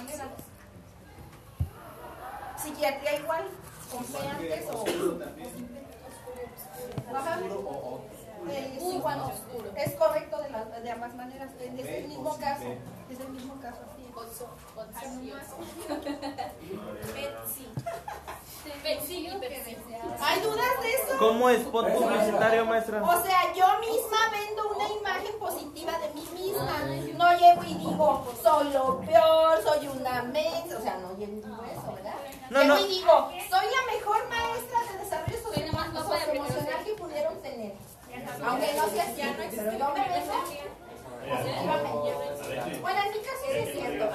manera. Psiquiatría igual, con antes o... Ajá. Eh, sí, cuando- es correcto de, las- de ambas maneras, es el mismo caso, es el mismo caso, así. Betsy. ¿Hay dudas de eso? ¿Cómo es spot publicitario, maestra? O sea, yo misma vendo una imagen positiva de mí misma. No llego y digo, soy lo peor, soy una mensa. O sea, no llego y digo eso, ¿verdad? No, llego no. y digo, soy la mejor maestra de desarrollo socioemocional que pudieron tener. Aunque no sea así, pero yo me positivamente. Bueno, en mi caso sí es cierto.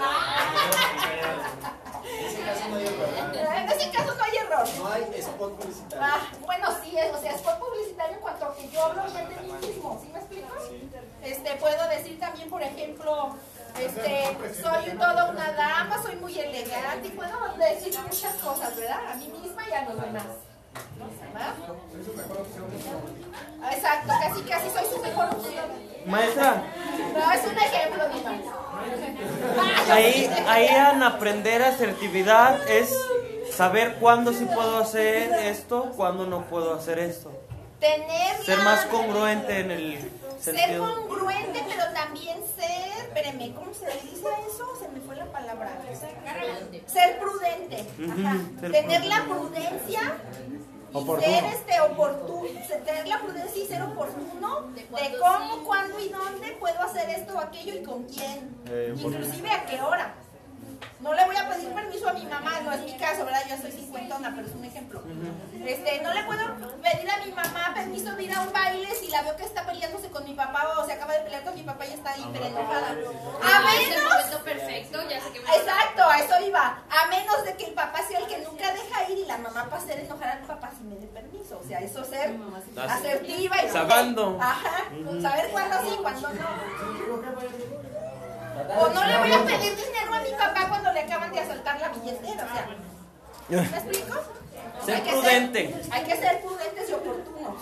En ese caso no hay error. No hay spot publicitario. Ah, bueno, sí, es, o sea, es por publicitario en cuanto a que yo hablo bien de mí mismo, ¿sí me explico? Este, puedo decir también, por ejemplo, este, soy toda una dama, soy muy elegante y puedo decir muchas cosas, ¿verdad? A mí misma y a los demás. Exacto, casi casi soy su mejor opción. Maestra, No, es un ejemplo, Diva. ahí, ahí en aprender asertividad es saber cuándo sí puedo hacer esto, cuándo no puedo hacer esto. Tener Ser la- más congruente en el Ser congruente, pero también ser, espéreme, ¿cómo se dice eso? Se me fue la palabra. Ser prudente. Ajá. Ser tener la prudencia y Oportuno. ser este oportuno, tener la prudencia y ser oportuno de cómo, cuándo y dónde puedo hacer esto o aquello y con quién. Eh. Inclusive a qué hora. No le voy a pedir permiso a mi mamá, no es mi caso, ¿verdad? Yo soy cincuentona, pero es un ejemplo. Este, no le puedo pedir a mi mamá permiso de ir a un baile si la veo que está peleándose con mi papá o se acaba de pelear con mi papá y está hiper enojada. A Ah, menos perfecto, ya sé que me Exacto, a eso iba. A menos de que el papá sea el que nunca deja ir y la mamá para hacer enojar al papá si me dé permiso. O sea, eso ser asertiva y Sabando. Ajá. Saber cuándo sí, cuándo no. O no le voy a pedir papá cuando le acaban de asaltar la billetera. O sea, ¿me explico? Ser Hay que prudente. hay que ser prudentes y oportunos.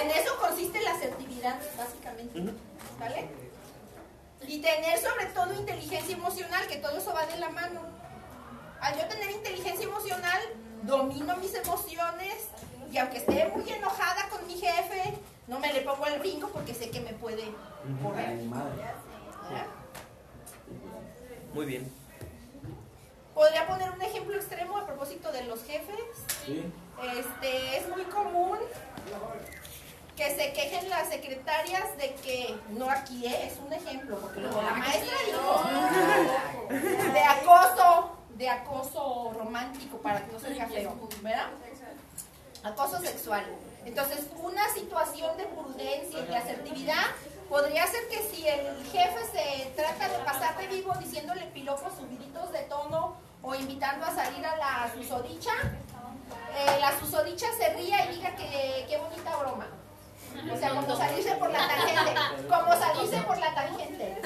En eso consiste la asertividad, básicamente. ¿Vale? Y tener sobre todo inteligencia emocional, que todo eso va de la mano. Al yo tener inteligencia emocional, domino mis emociones y aunque esté muy enojada con mi jefe, no me le pongo el brinco porque sé que me puede correr. Muy bien. Podría poner un ejemplo extremo a propósito de los jefes. Este, es muy común que se quejen las secretarias de que, no aquí ¿eh? es un ejemplo, porque luego la maestra dijo, de acoso, de acoso romántico para que no se oiga feo, ¿verdad? Acoso sexual. Entonces, una situación de prudencia y de asertividad podría ser que si el jefe se trata de pasar de vivo diciéndole piropos subiditos de tono o invitando a salir a la susodicha, eh, la susodicha se ría y diga que qué bonita broma. O sea, como salirse por la tangente, como salirse por la tangente.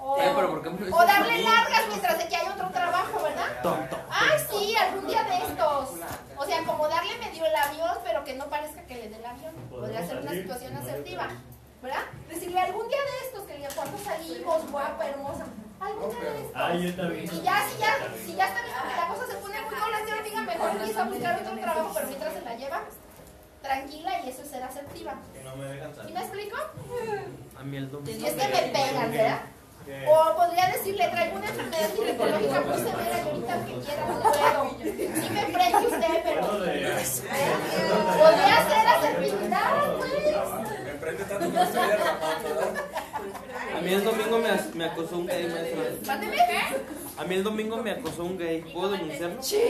O, Eh, pero ¿por qué me lo o a darle largas mientras de que hay otro trabajo, ¿verdad? Tonto. Ay, sí, algún día de estos. O sea, como darle medio el avión, pero que no parezca que le dé el avión. Podría ser una situación asertiva, ¿verdad? Decirle algún día de estos, que le diga cuándo salimos, guapa, hermosa. De estos. Ay, yo también. Y ya, si ya, si ya está viendo que la cosa se pone muy colosal, diga mejor empieza a buscar otro trabajo, pero mientras se la lleva tranquila y eso es ser asertiva. Que no me dejan ¿Sí salir. me explico? A mí el domingo. Si es que me pegan, ¿verdad? O podría decirle, traigo una enfermedad ginecológica muy severa y ahorita que quiera no puedo. Sí me prende usted, pero... Podría ser asertividad, pues. A mí el domingo me, as- me acosó un gay, maestra. Mándeme. A mí el domingo me acosó un gay. ¿Puedo denunciarlo? Sí.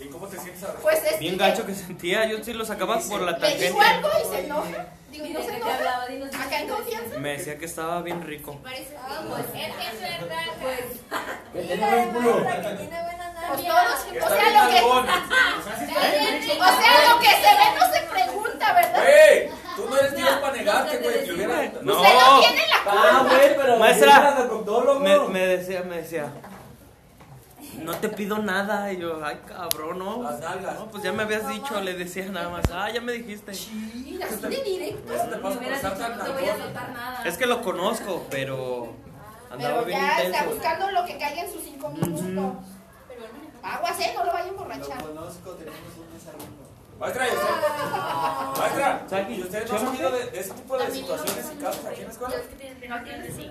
¿Y cómo te sientes ahora? Pues es Bien gacho que sentía. Yo sí lo sacaba por la Le tangente. digo algo y se enoja. Digo, ¿no se enoja? Acá en confianza. Me decía que estaba bien rico. parece pues es que es verdad. Que tiene buen culo. Pues todos, o sea, lo que, o sea, lo que se ve no se pregunta, ¿verdad? ¡Ey! Tú no eres Dios para negarte, güey. que hubiera- No. Usted no tiene la Ah, culpa. güey, pero Maestra. al proctólogo. Me, me decía, me decía. No te pido nada. Y yo, ay, cabrón, no. Las nalgas. No, pues ya me habías dicho. Le decía nada más. Ah, ya me dijiste. Mira, así de directo. Eso te pasa por estar tan No te voy a soltar nada. Es que lo conozco, pero andaba Pero bien ya está intenso. buscando lo que caiga en su cintura. cinco minutos. Aguas, eh, no lo vaya a emborrachar. conozco, tenemos un desalumno. Maestra, ¿y usted? Maestra, ¿y ustedes no han ¿llama sabido de, de ese tipo de situaciones y casos aquí en la escuela? Que no tienen sí.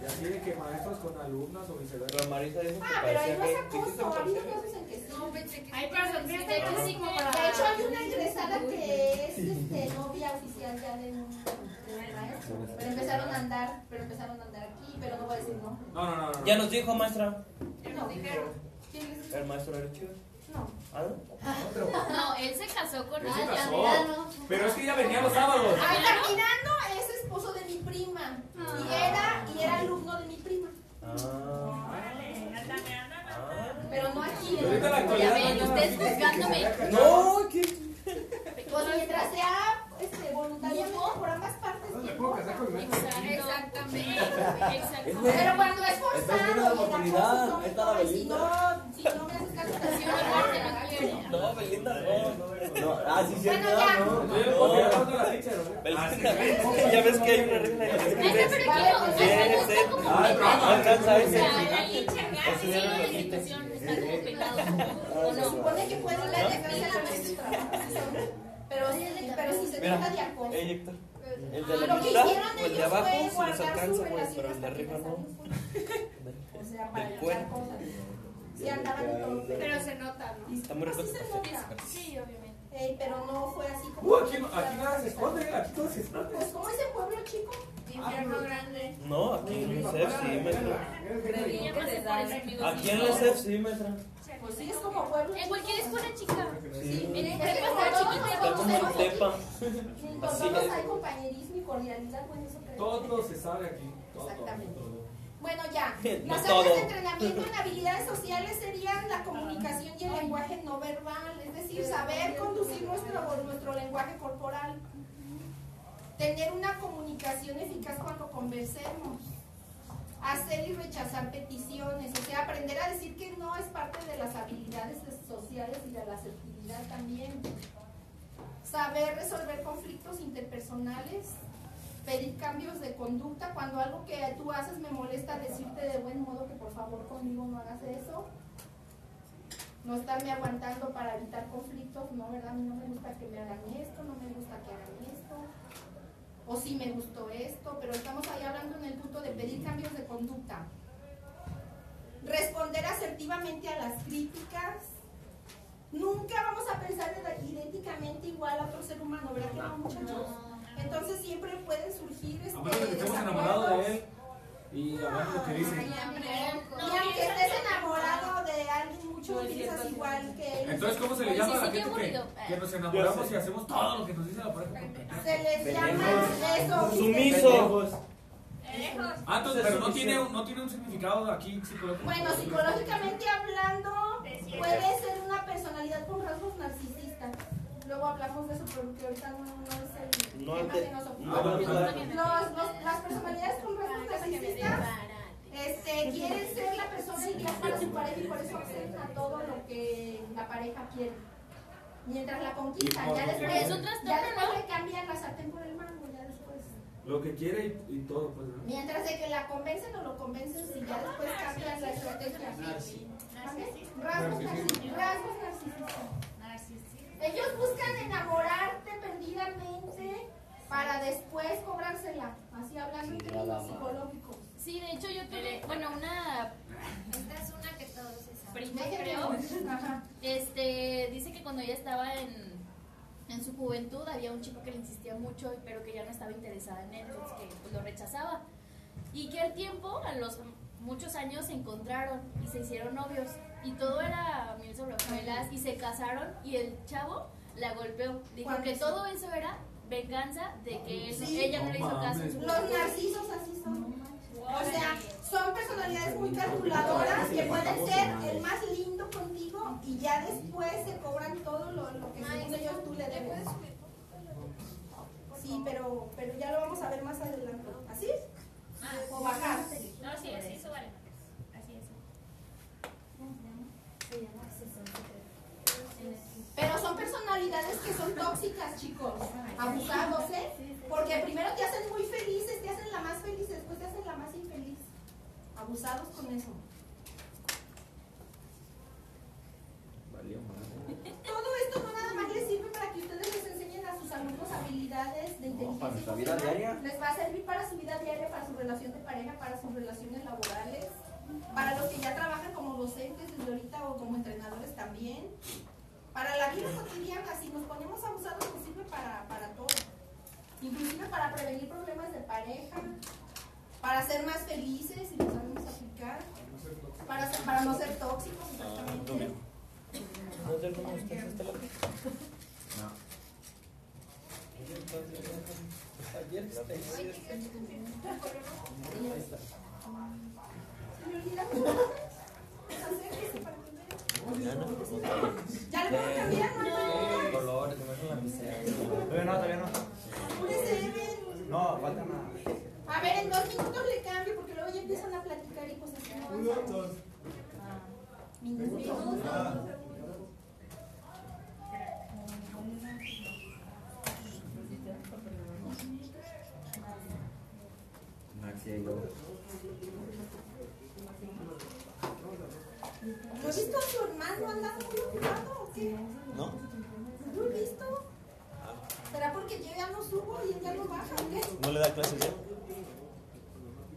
Y así de que maestros con alumnas o viceversa. Pero Marisa dijo que Ah, pero ahí parecía no es que. ¿qué habido parecía? casos en que sí. No, pensé que- Ay, pero Sofía está Pero así sí como que- para- De hecho, hay una egresada que es este, novia oficial ya de un, maestro. Pero empezaron a andar, pero empezaron a andar aquí, pero no voy a decir no. No, no, no. no. Ya nos dijo, maestra. No, dijeron. ¿Quién les El maestro era chido. No. ¿Ah, no? No, él se casó con Él se ella. casó. Pero es que ella venía los sábados. Ah, caminando es esposo de mi prima. Y era, y era alumno de mi prima. Ah. Pero no aquí. Ahorita en la Ya actualidad. ven, ustedes juzgándome. No, ¿qué? Pues mientras sea este, voluntariamente por ambas partes. No ¿no? Exactamente. Exacto. Pero cuando es forzado la y está no, la y si no, si no me haces caso, te parte no. No, Belinda, no. No, ah, sí, cierto, Bueno, ya. no. Sí, ya la teacher, ¿no? Belinda. Ya ves que hay una regla pero aquí no, no está Ah, no alcanza ese. sea, la licha, si la no, institución está como pecado. ¿O no? supone que puede la defensa de la maestra pero, sí, pero si se trata de acoso. ey, Héctor. El de Ah, la mitad o el de abajo sí les alcanza, güey, relación pero el de arriba no. O sea, para cuerpo. cosas. Sí andaban. Pero se nota, ¿no? Está muy Pues sí se obviamente. Ey, pero no fue así como. Uh, aquí, aquí nada se esconde, aquí todo se esconde. Pues, ¿cómo es el pueblo chico? Infierno grande. No, aquí en el CEF sí, maestra. Aquí en el CEF sí, maestra. Pues sí, es como pueblo. En cualquier escuela chica. Sí. En el en Tepa. Con todos hay compañerismo y cordialidad, bueno, eso creo. Todo se sabe aquí. Todo, Exactamente. todo. Bueno, ya. Las áreas de entrenamiento en habilidades sociales serían la comunicación y el lenguaje no verbal, es decir, saber conducir nuestro, nuestro lenguaje corporal. Tener una comunicación eficaz cuando conversemos. Hacer y rechazar peticiones, o sea, aprender a decir que no es parte de las habilidades sociales y de la asertividad también. Saber resolver conflictos interpersonales, pedir cambios de conducta cuando algo que tú haces me molesta decirte de buen modo que por favor conmigo no hagas eso no estarme aguantando para evitar conflictos no verdad a mí no me gusta que me hagan esto no me gusta que hagan esto o sí me gustó esto pero estamos ahí hablando en el punto de pedir cambios de conducta. Responder asertivamente a las críticas. Nunca vamos a pensar idénticamente igual a otro ser humano verdad que no muchachos entonces siempre pueden surgir este, A menos de que estemos enamorados de él y hablando lo que dice. Y aunque estés enamorado de alguien mucho, piensas igual que él. Entonces, ¿cómo se le llama a la gente que, que nos enamoramos y hacemos todo lo que nos dice la pareja? Se les llama eso. Sumiso. Ah, entonces, pero no tiene, un- no tiene un significado aquí psicológico. Bueno, psicológicamente hablando, puede ser una personalidad con rasgos narcisistas. Luego hablamos de eso, porque ahorita no, no es el No, tema te- que nos ocupa. no, las personalidades con rasgos narcisistas este, quieren ser la persona ideal para su pareja y por eso acceden a todo lo que la pareja quiere. Mientras la conquistan, ya después, ya después le cambian la sartén por el mango, ya después. Lo que quiere y, y todo, pues. ¿no? Mientras de que la convencen o lo convencen, si ya después cambian la estrategia. Rasgos narcisistas. Rasgos narcisistas. Buscan enamorarte perdidamente para después cobrársela. Así hablando en términos psicológicos. Sí, de hecho yo tuve, bueno, una Esta es una que todos se saben. prima, creo, Ajá. este, dice que cuando ella estaba en, en su juventud había un chico que le insistía mucho, pero que ya no estaba interesada en él, entonces que pues, lo rechazaba. Y que al tiempo, a los muchos años, se encontraron y se hicieron novios. Y todo era miel sobre y se casaron y el chavo la golpeó. Dijo ¿Cuándo que todo eso era venganza de que Sí. ella no le hizo caso en su Los narcisos así son. O sea, son personalidades muy calculadoras que pueden ser el más lindo contigo y ya después se cobran todo lo, lo que según ellos tú le debes. Sí, pero, pero ya lo vamos a ver más adelante. ¿Así? O bajar. No, sí, así eso vale. Así es. Pero son personalidades que son tóxicas, chicos. Abusados, ¿eh? Porque primero te hacen muy felices, te hacen la más feliz, después te hacen la más infeliz. abusados con eso. Todo esto no nada más les sirve para que ustedes les enseñen a sus alumnos habilidades de inteligencia vida emocional. diaria. Les va a servir para su vida diaria, para su relación de pareja, para sus relaciones laborales, para los que ya trabajan como docentes desde ahorita o como entrenadores también. Para la vida cotidiana, si nos ponemos abusados, nos sirve para, para todo. Inclusive para prevenir problemas de pareja, para ser más felices, si lo sabemos aplicar, para, ser- para no ser tóxicos, exactamente. ¿No sé cómo para que Ya le puedo cambiar, ¿no? Colores. Todavía no, todavía no. No, falta nada. A ver, en dos minutos le cambio porque luego ya empiezan a platicar y pues así no avanzamos. Minutos. Maxi y yo. ¿No he visto a su hermano andando muy ocupado o qué? ¿No? ¿No he visto? ¿Será porque yo ya no subo y él ya no baja o qué? ¿No le da clases ya?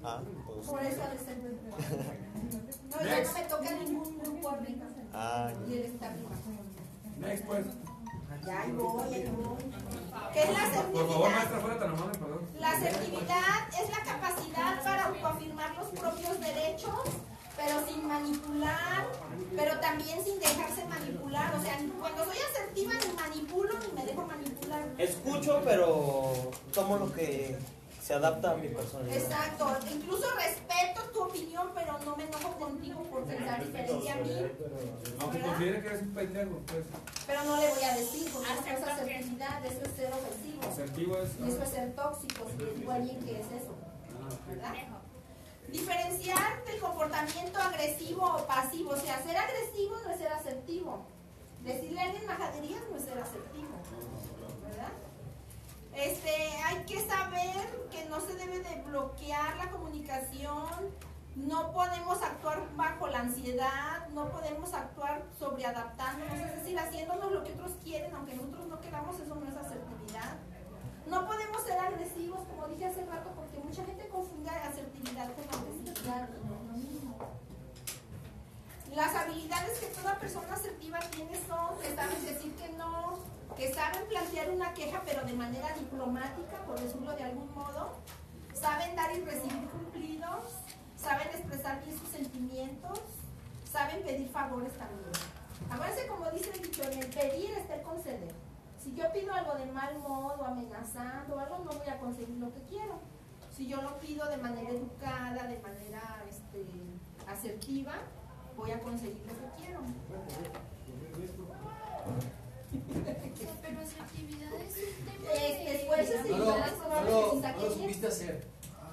Ah, pues. Por eso ha de ser No, ya no me toca ningún grupo arriba. Ah, Y él está arriba. Next, pues. Ya voy. ¿Qué es la Por favor, maestra, fuera tan amable, perdón. La asertividad es la capacidad para autoafirmar los propios derechos, pero sin manipular, pero también sin dejarse manipular. O sea, cuando soy asertiva ni manipulo ni me dejo manipular. escucho, pero tomo lo que se adapta a mi personalidad. Exacto, incluso respeto tu opinión, pero no me enojo contigo por pensar diferente a mí. Aunque ¿verdad? considere que eres un pendejo, pues. Pero no le voy a decir, porque eso es asertividad, eso es ser ofensivo. Asertivo es. Y eso es ser tóxico, si le digo a alguien que es eso. ¿verdad? Diferenciar del comportamiento agresivo o pasivo. O sea, ser agresivo no es ser asertivo. Decirle a alguien majaderías no es ser asertivo. ¿Verdad? Este, hay que saber que no se debe de bloquear la comunicación. No podemos actuar bajo la ansiedad, no podemos actuar sobreadaptándonos, es decir, haciéndonos lo que otros quieren, aunque nosotros no queramos, eso no es asertividad. No podemos ser agresivos, como dije hace rato, porque mucha gente confunde asertividad con agresividad. Las habilidades que toda persona asertiva tiene son que saben decir que no, que saben plantear una queja pero de manera diplomática, por decirlo de algún modo, saben dar y recibir cumplidos, saben expresar bien sus sentimientos, saben pedir favores también. Acuérdense como dice el dicho, en el pedir está el conceder. Si yo pido algo de mal modo, amenazando o algo, no voy a conseguir lo que quiero. Si yo lo pido de manera educada, de manera este, asertiva, voy a conseguir lo que quiero. Pero asertividad es un tema Este, es No lo, no lo- no lo supiste hacer.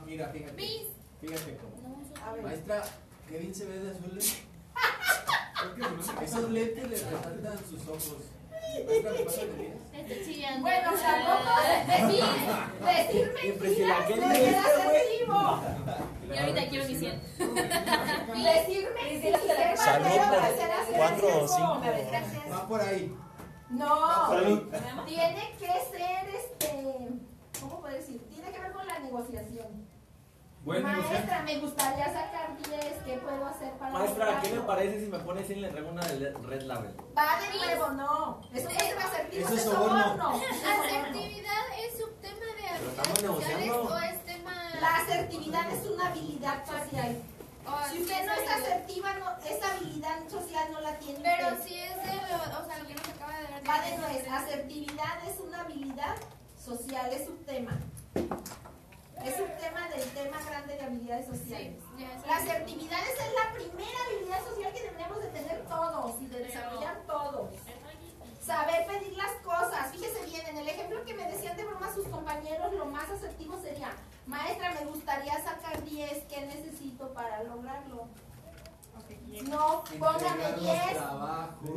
Mira, fíjate. Cómo. A ver. Maestra, qué bien se ve de azul. Esos lentes le resaltan sus ojos. Bueno, tampoco decir, decir mentiras ¿qué no es dijiste, asertivo. Y ahorita quiero mi 100. Decir mentiras es Salud manera por de ser cuatro o asertivo. cinco. Va por ahí. No, tiene que ser este, ¿cómo puedo decir? Tiene que ver con la negociación. Maestra, me gustaría sacar 10, ¿qué puedo hacer para Maestra, ¿qué me lograrlo? parece si me pone 100 y le traigo una de Red Label? Va de nuevo, no. Eso es asertivo, Eso eso es soborno. ¿Asertividad es un tema de estamos habilidades o es tema... La asertividad es una habilidad social. o Si usted no es asertiva, no, esa habilidad social no la tiene. Pero usted. si es de lo, o sea, lo que nos acaba de dar. Va de nuez. Asertividad es una habilidad social, es un tema. Es un tema del tema grande de habilidades sociales. Sí, ya es La asertividad esa es la primera habilidad social que deberíamos de tener todos y de desarrollar todos. Saber pedir las cosas. Fíjese bien, en el ejemplo que me decían de broma sus compañeros, lo más asertivo sería, maestra, me gustaría sacar 10, ¿qué necesito para lograrlo? No, póngame Entregar los 10. trabajos.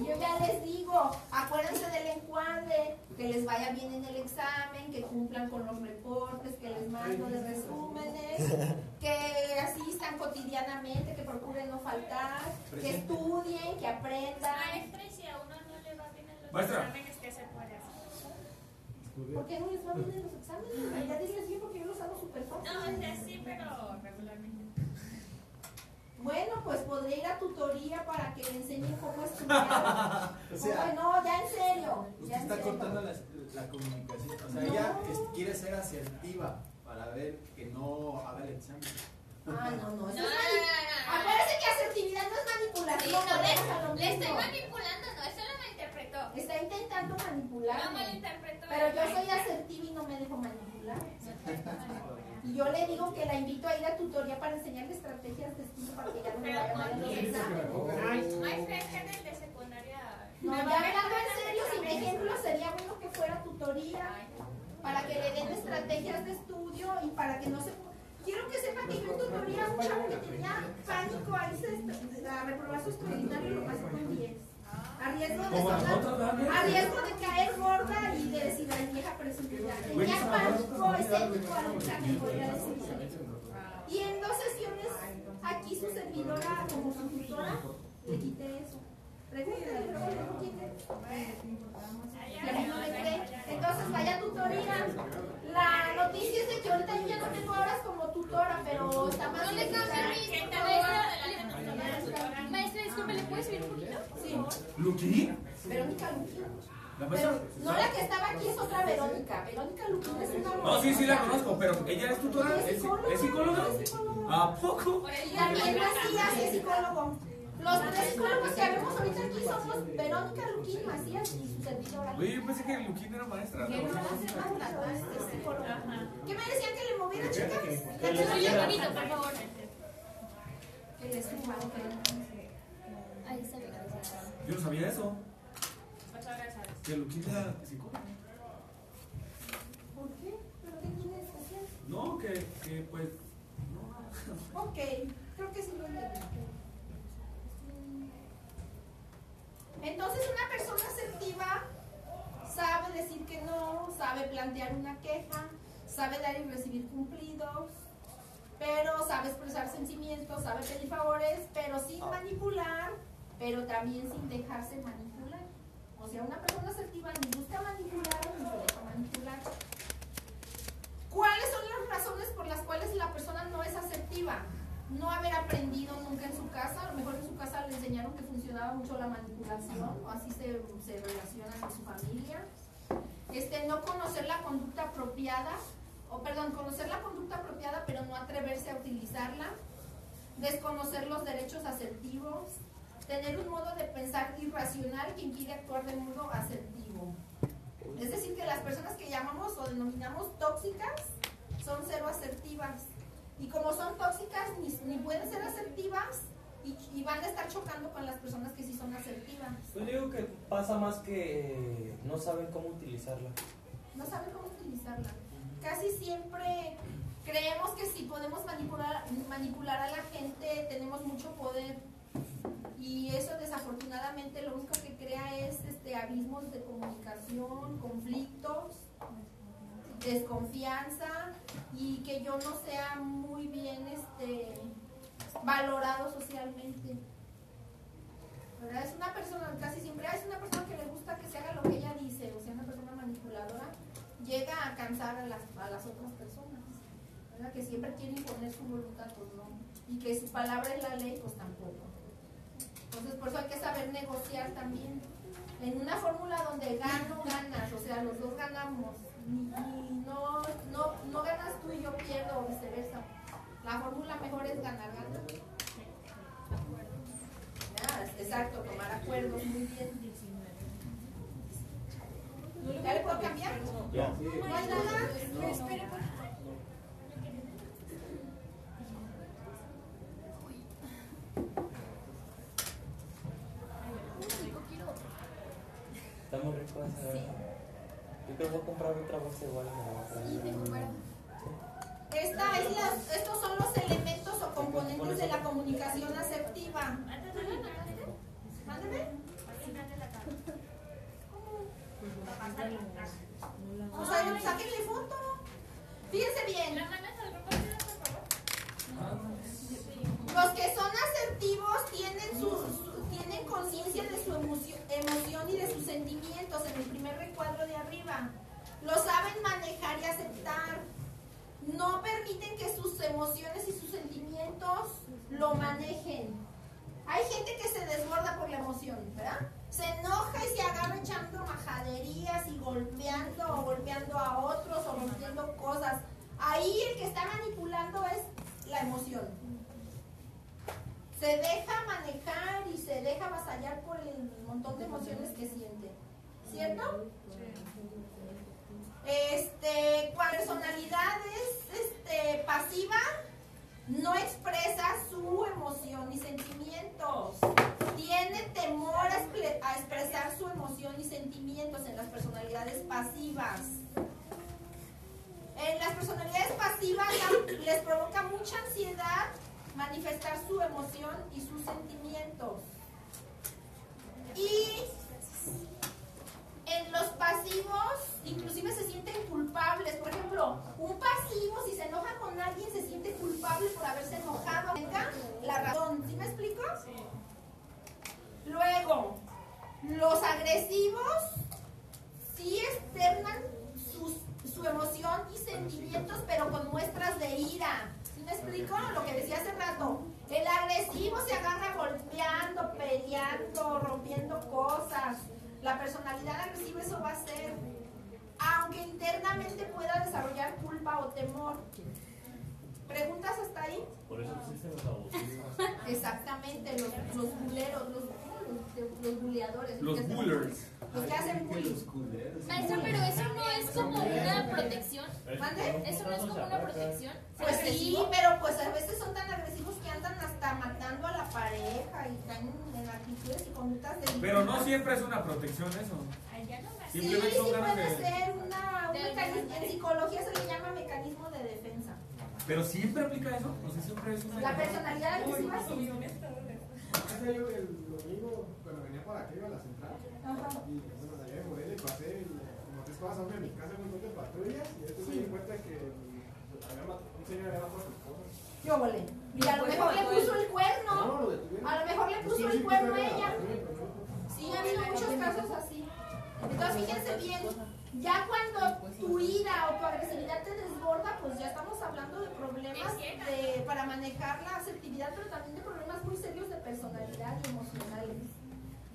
Y yo ya les digo, acuérdense del encuadre, que les vaya bien en el examen, que cumplan con los reportes, que les mando de resúmenes, que asistan cotidianamente, que procuren no faltar, que estudien, que aprendan. Maestra, y si a uno no le va bien en los Maestra. exámenes, ¿qué se puede hacer? ¿Por qué no les va bien en los exámenes? Ya diles bien porque yo los hago súper No, o fácil. sea, sí, pero regularmente. Bueno, pues podría ir a tutoría para que le enseñen cómo estudiar. O sea, Oye, no, ya en serio. Usted ya en está serio. cortando la, la comunicación. O sea, No. ella es- quiere ser asertiva para ver que no haga el examen. Ah, no, no. No, eso no, es no, mani- no, no. Acuérdense que asertividad no es Sí, manipulación. no, le, le estoy manipulando, no, eso lo malinterpretó. Está intentando Lo manipularme. malinterpretó. Pero yo soy asertiva y no me dejo manipular. Y yo le digo que la invito a ir a tutoría para enseñarle estrategias de estudio para que ya no me vaya mal en los exámenes. En el de secundaria. No, me ya hablando en serio, sin ejemplo, sería bueno que fuera tutoría para que le den estrategias de estudio y para que no se... Quiero que sepa que yo en tutoría un chavo que tenía pánico a, irse, a reprobar su extraordinario lo pasó con 10. A riesgo de sonar- a riesgo de caer gorda y de decir, ay, vieja presumida. Tenía pánico escéptico al examen, podría decirse. Y en dos sesiones, aquí su servidora, como su tutora, le quité eso. Entonces, vaya tutoría. La noticia es de que ahorita yo ya no tengo horas como tutora, pero está más No le cambie lejos. mi Maestra, disculpe, ¿le puedes subir un poquito? Sí, ¿Luquín? Verónica Luquín. La Pero no la que estaba aquí es otra Verónica. Verónica Luquín es una No, sí, sí la conozco, pero ella es tutora. Es ¿Es, psicóloga. ¿es psicóloga? Es psicóloga. ¿A poco? Y también Macías es psicólogo. Los tres psicólogos que vemos ahorita aquí somos Verónica Luquín Macías y su servidora. Oye, yo pensé que Luquín era maestra. Que ¿no? no hace falta, es psicóloga. ¿Qué me decían que le moviera, chicas? Que le subir un poquito, por favor. Que le suba. Ahí está. Yo no sabía eso. Muchas gracias. Que Luquín era psicóloga. ¿Por qué? ¿Pero qué tiene especial? No, que, que pues. No. Ok, creo que sí lo entendí. Entonces una persona asertiva sabe decir que no, sabe plantear una queja, sabe dar y recibir cumplidos, pero sabe expresar sentimientos, sabe pedir favores, pero sin manipular, pero también sin dejarse manipular. O sea, una persona asertiva ni busca manipular ni se deja manipular. ¿Cuáles son las razones por las cuales la persona no es asertiva? No haber aprendido nunca en su casa, a lo mejor en su casa le enseñaron que funcionaba mucho la manipulación, o así se, se relacionan en su familia. Este, no conocer la conducta apropiada, o perdón, conocer la conducta apropiada pero no atreverse a utilizarla. Desconocer los derechos asertivos. Tener un modo de pensar irracional que impide actuar de modo asertivo. Es decir, que las personas que llamamos o denominamos tóxicas son cero asertivas. Y como son tóxicas, ni, ni pueden ser asertivas y, y van a estar chocando con las personas que sí son asertivas. Yo digo que pasa más que no saben cómo utilizarla. No saben cómo utilizarla. Casi siempre creemos que si podemos manipular, manipular a la gente, tenemos mucho poder. Y eso desafortunadamente lo único que crea es este, abismos de comunicación, conflictos, desconfianza y que yo no sea muy bien este, valorado socialmente. Es una persona, casi siempre es una persona que le gusta que se haga lo que ella dice, o sea, una persona manipuladora, llega a cansar a las, a las otras personas, ¿verdad? Que siempre quiere imponer su voluntad, pues no, y que su palabra es la ley, pues tampoco. Entonces, por eso hay que saber negociar también. En una fórmula donde gano, ganas, o sea, los dos ganamos, y, no, no, no ganas tú y yo pierdo, o viceversa. La fórmula mejor es ganar, ganar. Ah, exacto, tomar acuerdos, muy bien. ¿Ya le puedo cambiar? Ya. ¿No hay nada? Está muy rico esa. Yo creo que voy a comprar otra bolsa igual. me la voy a traer. Esta es las, estos son los elementos o componentes de la comunicación asertiva. Mándeme. O sea, sáquenle foto. Fíjense bien. Los que son asertivos tienen, su, su- tienen conciencia de su emoción, y de sus sentimientos en el primer recuadro de arriba. Lo saben manejar y aceptar. No permiten que sus emociones y sus sentimientos lo manejen. Hay gente que se desborda por la emoción, ¿verdad? Se enoja y se agarra echando majaderías y golpeando o golpeando a otros o rompiendo cosas. Ahí el que está manipulando es la emoción. Se deja manejar y se deja avasallar por el montón de emociones que siente. ¿Cierto? Este, personalidad es este, pasiva, no expresa su emoción y sentimientos. Tiene temor a, expre- a expresar su emoción y sentimientos en las personalidades pasivas. En las personalidades pasivas les provoca mucha ansiedad manifestar su emoción y sus sentimientos. Y en los pasivos inclusive se sienten culpables. Por ejemplo, un pasivo si se enoja con alguien se siente culpable por haberse enojado. La razón. ¿Sí me explico? Luego, los agresivos sí externan su emoción y sentimientos, pero con muestras de ira. ¿Sí me explico? Lo que decía hace rato. El agresivo se agarra golpeando, peleando, rompiendo cosas. La personalidad agresiva eso va a ser. Aunque internamente pueda desarrollar culpa o temor. ¿Preguntas hasta ahí? Por eso existen los abusivos. Exactamente, los, los buleros, los, los, los buleadores. Los hacen- bullers. Los que hacen bullying. Maestra, pero eso no es como una protección. ¿Mande? Eso no es como una protección. Pues sí, Agresivo. pero pues a veces son tan agresivos que andan hasta matando a la pareja y caen en actitudes y conductas de Pero no siempre es una protección eso. Ay, ya no me Sí, Simplemente sí son ganas puede de. ser una, un mecanismo, en psicología se le llama mecanismo de defensa. Pero siempre aplica eso. O sea, siempre es una. La personalidad agresiva sí. Yo el domingo, cuando venía por aquí, iba a la central, Ajá. y bueno, de allá de Morelia, y pasé cosas sobre mi casa, un montón de patrullas, y después me di cuenta que había un señor había matado a esposa. Yo volé. Y a lo mejor le puso el cuerno. No, lo detuvieron. A lo mejor le puso el sí cuerno a ella. Sí, ha habido muchos casos así. Entonces, fíjense bien, ya cuando tu ira o tu agresividad te desborda, pues ya estamos hablando de problemas de, para manejar la asertividad, pero también de problemas muy serios de personalidad y emocionales.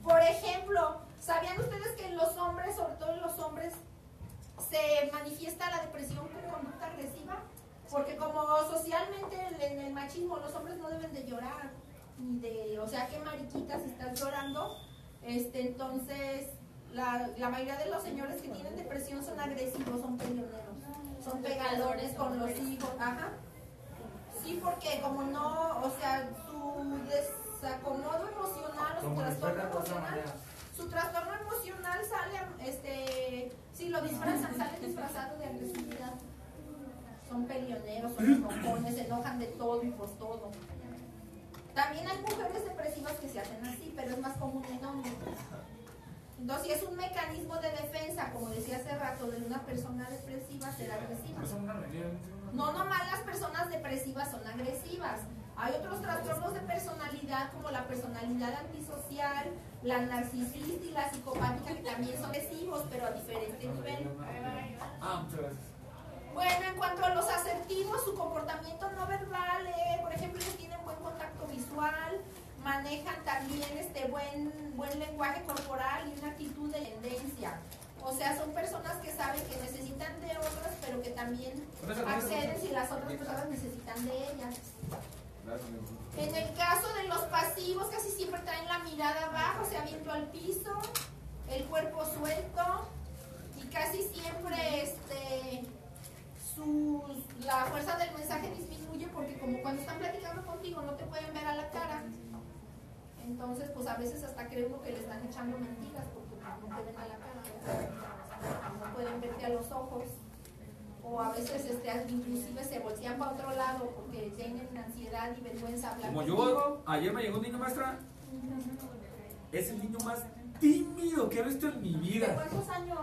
Por ejemplo, ¿sabían ustedes que en los hombres, sobre todo en los hombres, se manifiesta la depresión con conducta agresiva? Porque como socialmente en el machismo los hombres no deben de llorar, ni de, o sea, qué mariquita si estás llorando, este, entonces la, la mayoría de los señores que tienen depresión son agresivos, son peleoneros, son pegadores con los hijos, ajá. Sí, porque como no, o sea, su desacomodo emocional o su trastorno emocional, su trastorno emocional sale, este, sí, lo disfrazan, sale disfrazado de agresividad. Son peleoneros, son enojones, se enojan de todo y por todo. También hay mujeres depresivas que se hacen así, pero es más común en hombres. Entonces, si es un mecanismo de defensa, como decía hace rato, de una persona depresiva ser agresiva. Eso es una realidad. No nomás las personas depresivas son agresivas. Hay otros trastornos de personalidad como la personalidad antisocial, la narcisista y la psicopática que también son agresivos, pero a diferente nivel. Ah. Bueno, en cuanto a los asertivos, su comportamiento no verbal, eh, por ejemplo, ellos tienen buen contacto visual, manejan también este buen, buen lenguaje corporal y una actitud de tendencia. O sea, son personas que saben que necesitan de otras, pero que también acceden si las otras personas necesitan de ellas. En el caso de los pasivos, casi siempre traen la mirada abajo, se aviento al piso, el cuerpo suelto y casi siempre este, la fuerza del mensaje disminuye porque como cuando están platicando contigo no te pueden ver a la cara. Entonces, pues a veces hasta cree uno que le están echando mentiras porque no te ven a la cara, no pueden verte a los ojos. O a veces este, inclusive se voltean para otro lado porque tienen ansiedad y vergüenza hablar Como contigo. yo, ayer me llegó un niño maestra, es el niño más tímido que he visto en mi ¿De vida. cuántos años?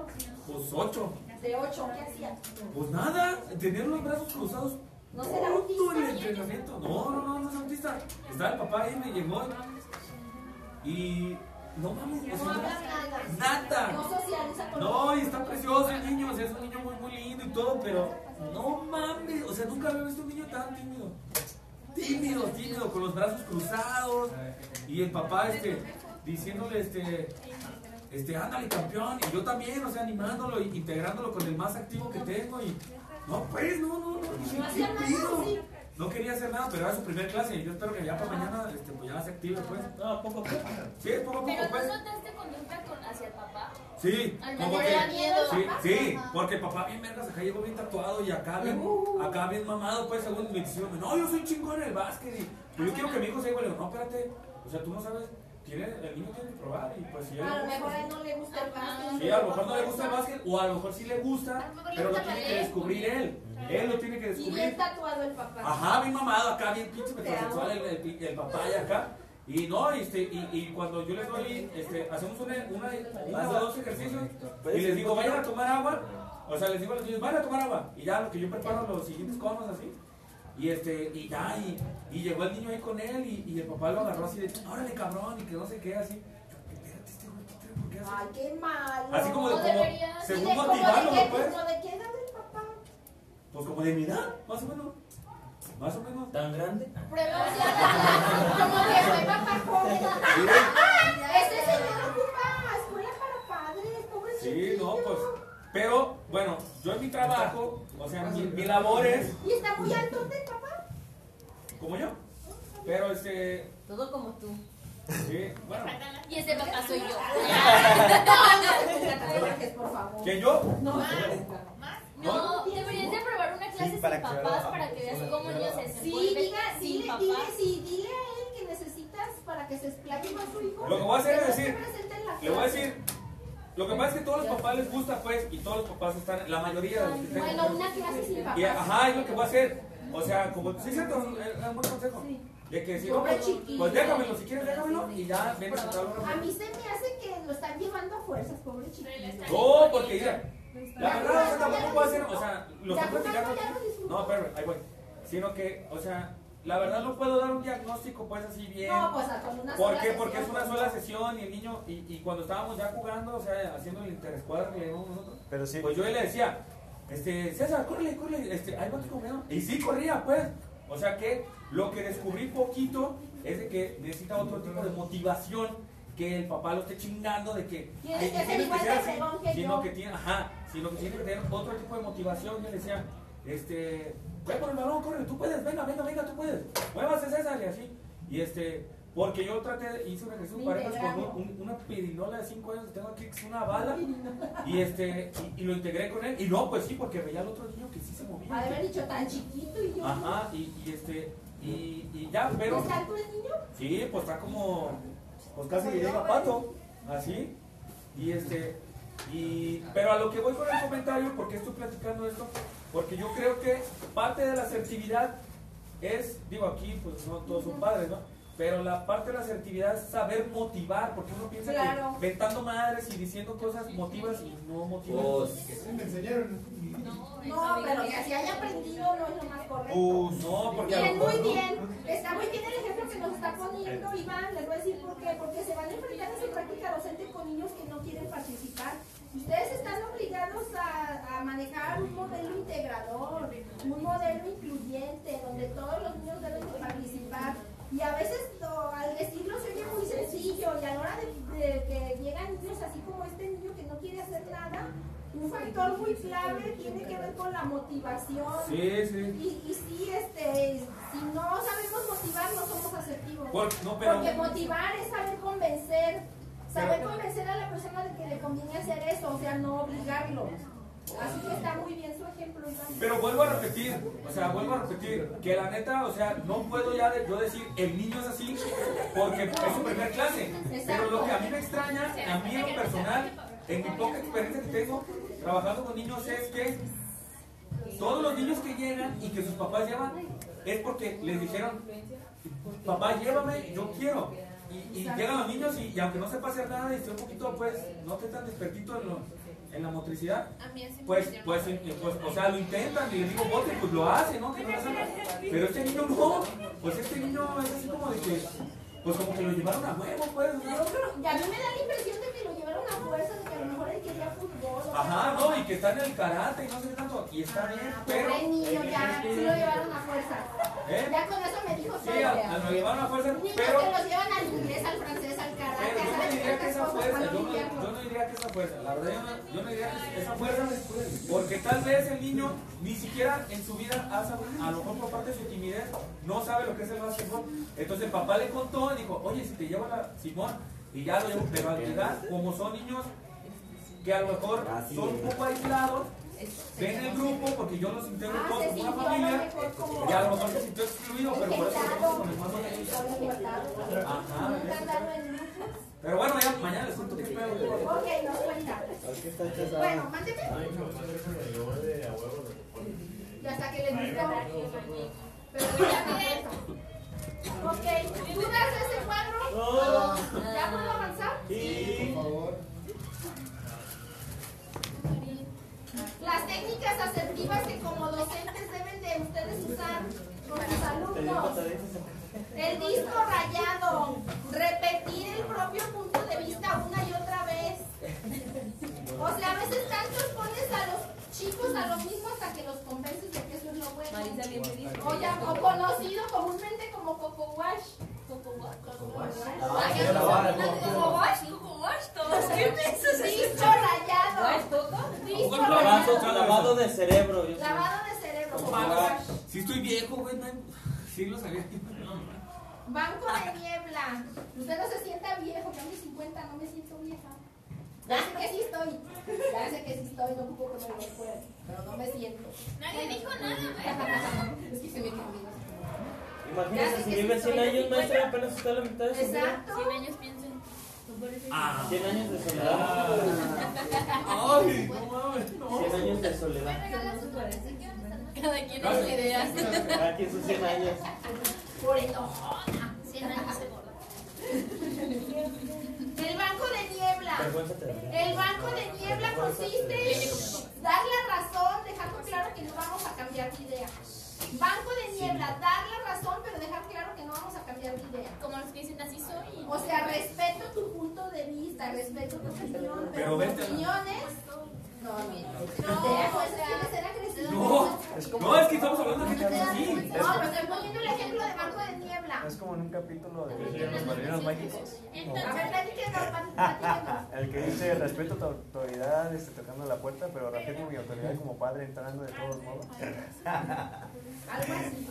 Pues ocho. De ocho, ¿qué hacía? Pues nada, tener los brazos cruzados ¿No será autista? el entrenamiento. No, no, no, no es autista. Estaba el papá ahí, me llegó y no mames, o No sea, habla nada. nada. No socializa con No, y está precioso el niño, o sea, es un niño muy, muy lindo y todo, pero no mames, o sea, nunca había visto un niño tan tímido. Tímido, tímido, con los brazos cruzados. Y el papá, este, diciéndole, este, este, ándale campeón. Y yo también, o sea, animándolo y integrándolo con el más activo que tengo. Y no, pues, no, no, no, No ¿qué pido? No quería hacer nada, pero era su primer clase y yo espero que ya para mañana, este, pues ya se active, pues. No, poco a poco. Sí, poco a poco, Pero pues. ¿no notaste conducta con, hacia el papá? Sí, Al como que... miedo. Sí, sí, Ajá. porque papá bien vergas acá llegó bien tatuado y acá bien, Uh. acá bien mamado, pues según me diciendo, no, yo soy chingón en el básquet y pues, yo quiero que mi hijo sea igual. Le digo, no, espérate, o sea, tú no sabes, tiene, el niño tiene que probar y pues si A lo no mejor a él no le gusta el básquet. Sí, a lo mejor no le gusta el básquet o a lo mejor sí le gusta, le pero lo tiene que descubrir él. Él lo tiene que Y bien descubrir. tatuado el papá. Ajá, bien mamado acá, bien pinche metrosexual el, el, el papá y acá. Y no, este, y, y cuando yo les doy, este, hacemos una, una, una o dos ejercicios y les digo, vayan a tomar agua. O sea, les digo a los niños, vayan a tomar agua. Y ya lo que yo preparo los siguientes conos así. Y este, y ya, y, y llegó el niño ahí con él y, y el papá lo agarró así de, órale cabrón, y que no sé qué, así. Yo, espérate, este güey. ¿por qué hace Ay, qué malo. Así como de, No como, debería. ¿Y según de, como motivarlo, de qué, pues. como de qué edad el papá? Pues como de mi edad, más o menos. Más o menos. ¿Tan grande? Como que fue papá joven. Este señor ocupa escuela para padres, pobre Sí, chiquillo. no, pues. Pero, bueno, yo en mi trabajo, o sea, mi, mi labor es ¿Y está muy alto el papá? como yo. Pero este. Todo como tú. Sí, bueno. Y ese papá soy yo. por favor. ¿Que yo? No, No, deberías de probar una clase Sí, para sin papás para que veas cómo el niño se Sí, diga, dile, papás. dile, sí, dile a él que necesitas para que se explaye más su hijo. Lo que voy a hacer es no decir, Le voy a decir. Lo que pasa es que todos los papás les gusta, pues, y todos los papás están, la mayoría de los que. Bueno, una clase sin papás. Y, ajá, es lo que voy a hacer. O sea, como, sí, cierto, es un buen consejo. De que si no, pues, pues déjamelo, si quieres déjamelo y ya ven a sentarlo. A mí se me hace que lo están llevando a fuerzas, pobre chiquillo. No, porque mira, la verdad, o sea, tampoco puedo hacer, o sea, lo estoy platicando. No, espérame, ahí voy. Sino que, o sea, la verdad no puedo dar un diagnóstico, pues así bien. No, pues con una ¿Por sola qué? Porque es sesión, una sola sesión y el niño, y, y cuando estábamos ya jugando, o sea, haciendo el interescuadra que le nosotros, Pero sí. pues yo le decía, este, César, córrele, córrele, este, ahí va tu corriendo. Y sí corría, pues. O sea que lo que descubrí poquito es de que necesita otro tipo de motivación que el papá lo esté chingando de que Tienes que ser igual que sino yo. que tiene, ajá, sino que tiene que tener otro tipo de motivación. Yo le decía, este, ve por el balón, corre, tú puedes, venga, venga, venga, tú puedes, muévase César y así. Y este, porque yo traté, hice un ejercicio parejas con un- un- una pirinola de 5 años que tengo aquí, que es una bala, y este, y, y lo integré con él. Y no, pues sí, porque veía al otro niño que sí se movía. Haber dicho tan chiquito y yo. Ajá, y, y este, y, y ya, pero. ¿Es alto el niño? Sí, pues está como. Pues casi llega a pato. Así. Y este. Y, pero a lo que voy con el comentario, ¿por qué estoy platicando esto? Porque yo creo que parte de la asertividad es, digo aquí, pues no todos son padres, ¿no? Pero la parte de la asertividad es saber motivar, porque uno piensa Claro. que ventando madres y diciendo cosas motivas y no motivas. Pues, Me enseñaron. No, pero que si haya aprendido no es lo más correcto. Pues no, porque a Bien, muy bien. Está muy bien el ejemplo que nos está poniendo Iván. Les voy a decir por qué. Porque se van a enfrentar en su práctica docente con niños que no quieren participar. Ustedes están obligados a, a manejar un modelo integrador, un modelo incluyente, donde todos los niños deben de participar. Y a veces lo- al decirlo se oye muy sencillo y a la hora de, de que llegan niños así como este niño que no quiere hacer nada, un factor muy clave tiene que ver con la motivación. Sí, sí. Y, y sí, este, si no sabemos motivar, no somos asertivos. Por- no, pero- Porque motivar es saber convencer, saber Pero- convencer a la persona de que le conviene hacer eso, o sea, no obligarlo. Así que está muy bien su ejemplo, Iván. Pero vuelvo a repetir, o sea, vuelvo a repetir, que la neta, o sea, no puedo ya de- yo decir, el niño es así, porque es su primer clase. Pero lo que a mí me extraña, a mí en lo personal, en mi poca experiencia que tengo trabajando con niños, es que todos los niños que llegan y que sus papás llevan es porque les dijeron, papá, llévame, yo quiero. Y, y llegan los niños y, y aunque no sepa hacer nada y esté un poquito, pues, no esté tan despertito en, lo- en la motricidad, pues, pues, pues, o sea, lo intentan y les digo, bote, pues lo hace, ¿no? Que no lo hagan. Pero este niño no, pues este niño es así como de que, pues como que lo llevaron a huevo, pues, ¿no? Y a mí me da la impresión de que lo llevaron a fuerza, de que a lo mejor él quería fútbol. o Ajá, no, y que está en el karate y no sé qué tanto, y está bien, pero, Pobre niño, ya, sí lo llevaron a fuerza. ¿eh? Ya con eso me dijo todo. Sí, a- a- lo llevaron a fuerza, Niños pero... que los llevan al inglés, al francés, al karate, Pero a yo no diría que esa fuerza, yo no, yo no diría que esa fuerza, la verdad yo no, yo no diría que esa fuerza, porque tal vez el niño ni siquiera en su vida ha sabido, a lo mejor por parte de su timidez, no sabe lo que es el básquetbol. Entonces el papá le contó y dijo, oye, si te llevo a la Simón, y ya lo llevo, pero al llegar, como son niños que a lo mejor son un poco aislados, ven el grupo, porque yo los integro Ah, todos como una familia, como- y a lo mejor se sintió excluido, pero por eso lo con el más. Ajá. Pero bueno, ya mañana les cuento qué pedo. Ok, nos cuenta. Bueno, mándeme. Y hasta que le gustó. Pero ya Ok, ¿tú das ese cuadro? ¿Ya puedo avanzar? Sí. Por favor. Las técnicas asertivas que como docentes deben de ustedes usar con sus alumnos. El disco rayado. Repetir el propio punto de vista una y otra vez. O sea, a veces tantos pones a los chicos a lo mismo hasta que los convences de que eso es lo bueno. Marisa bien. O ya o conocido comúnmente como Coco Wash. Coco Wash. Coco Wash. Ay, Coco Wash. Coco Wash, Coco Wash, todos. ¿Qué piensas? Disco rayado. Disco Lavado, rayado. lavado de cerebro. Lavado de cerebro. Coco Wash. Si estoy viejo, güey, no hay- sí lo sabía. Banco de niebla. Usted no se sienta viejo, que a mis 50 no me siento vieja. Ya sé que sí estoy. Ya sé que sí estoy, no ocupo que me lo. Pero no me siento. Nadie dijo nada, güey. es que se me cambió. Imagínese si vive 100 años, maestra, apenas está a la mitad de su vida. Exacto. 100 años piensen. Ah. 100 años de soledad. Ay, no mames, no. 100 años de soledad. Cada quien sus ideas. Aquí sus 100 años. Por enojona. 100 años se gorda. El banco de niebla. El banco de niebla consiste en dar la razón, dejando claro que no vamos a cambiar de idea. Banco de niebla, dar la razón, pero dejar claro que no vamos a cambiar de idea. Como los que dicen así soy. O sea, respeto tu punto de vista, respeto tu opinión, pero, Pero tus vete a- opiniones. No, no, No, pues o sea, quiere ser agresivo. No, no, es que estamos hablando de gente que es así. No, pero estoy poniendo el ejemplo de banco de niebla. Es como en un capítulo de Los Padrinos Mágicos. A ver, platíquenos, platíquenos. El que dice respeto tu autoridad este, tocando la puerta, pero respeto mi autoridad como padre entrando de todos modos. Algo así.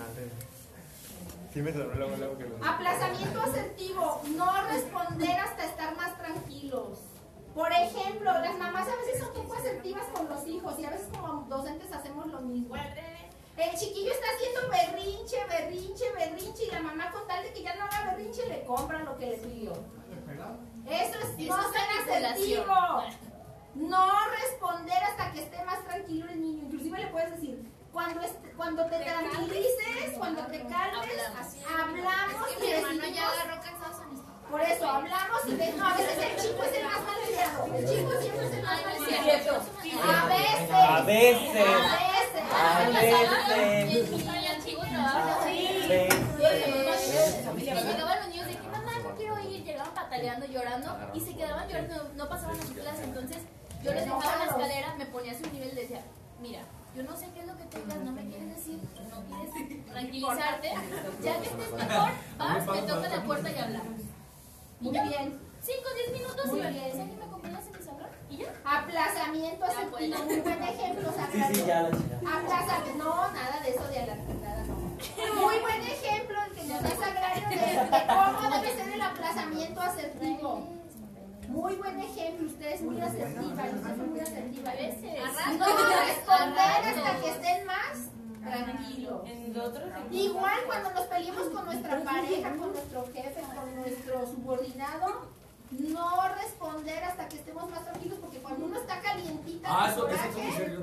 Sí me sonó luego, luego que lo Aplazamiento asertivo, no responder hasta estar más tranquilos. Por ejemplo, las mamás a veces son poco asertivas con los hijos y a veces como docentes hacemos lo mismo. El chiquillo está haciendo berrinche, berrinche, berrinche y la mamá con tal de que ya no haga berrinche le compra lo que le pidió. Eso es no es ser asertivo. No responder hasta que esté más tranquilo el niño. Inclusive le puedes decir, cuando, est- cuando te, tranquilices, cuando te calmes, hablamos, Es que y mi hermano decimos- ya agarró cansados en esto. Por eso hablamos y ves, no, a veces el chico es el más malcriado. El chico siempre es el más malcriado. A veces. A veces. A A veces. trabajo. veces. Llegaban los niños de que mamá no quiero ir, llegaban pataleando, llorando y se quedaban llorando, no, no pasaban a su clase. Entonces yo les dejaba la escalera, me ponía a su nivel y les decía, mira, yo no sé qué es lo que tengas, no me quieres decir, no quieres tranquilizarte, ya que estés mejor, vas, me toca la puerta y hablamos. Y Muy ya, bien. 5 o 10 minutos Muy y bien. me ¿me acompañas en mi salón? Y ya. Aplazamiento Ya, asertivo. pues. Muy buen ejemplo, Sí, Sagrario. sí, ya la chica. Aplazamiento. No, nada de eso de alargada, no. Muy buen ejemplo el que nos da Sagrario de, de cómo debe ser el aplazamiento asertivo. Muy buen ejemplo, usted es muy asertiva, y usted es muy asertiva. A veces. No responder hasta que estén más tranquilos. Igual cuando nos peleemos con nuestra pareja, con nuestro jefe, con nuestro subordinado, no responder hasta que estemos más tranquilos, porque cuando uno está calientita, Ah, de eso, coraje,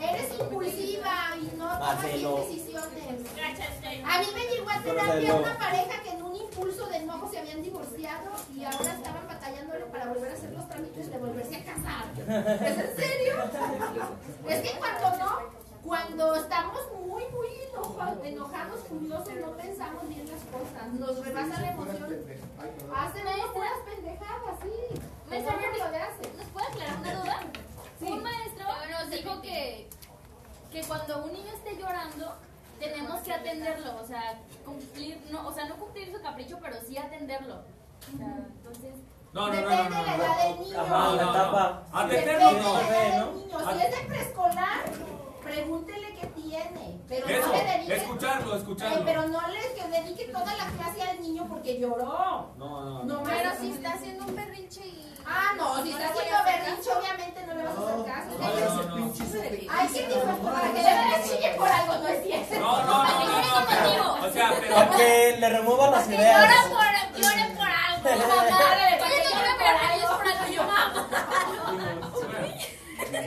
eres impulsiva y no tomas bien decisiones. A mí me llegó a terapia una pareja que en un impulso de enojo se habían divorciado y ahora estaban batallándolo para volver a hacer los trámites de volverse a casar. ¿Es en serio? Es que cuando no, cuando estamos muy, muy enoja- enojados, furiosos, no pensamos bien las cosas, nos rebasa la emoción. Hacemos puras pendejadas, sí. Maestra, Eso es lo que hace. ¿Nos puede aclarar una duda? Sí. Un maestro nos dijo que, que cuando un niño esté llorando, tenemos que atenderlo, o sea, cumplir, no, o sea, no cumplir su capricho, pero sí atenderlo. O sea, entonces, No, no, no, no, Depende no, de la no. edad del niño. Ajá, la etapa. Atenderlo Depende no. de la edad ¿no? del niño. Si es de preescolar, pregúntele qué tiene. Pero Eso, no le dedique, escucharlo, Eh, escucharlo. pero no le que dedique toda la clase al niño porque lloró. No, no, no. No, Pero si está haciendo un berrinche y. Ah, no, si No está le voy haciendo berrinche, obviamente no le vas a hacer caso. No, no, no. Ay, qué tipo, para que le chille por algo, no es cierto. No, no, no, no, no, pero, o sea, pero, Para que le remueva las llora ideas. por, lloren por algo. Mamá, para que no llore me por berrinches algo. por algo, yo mamá.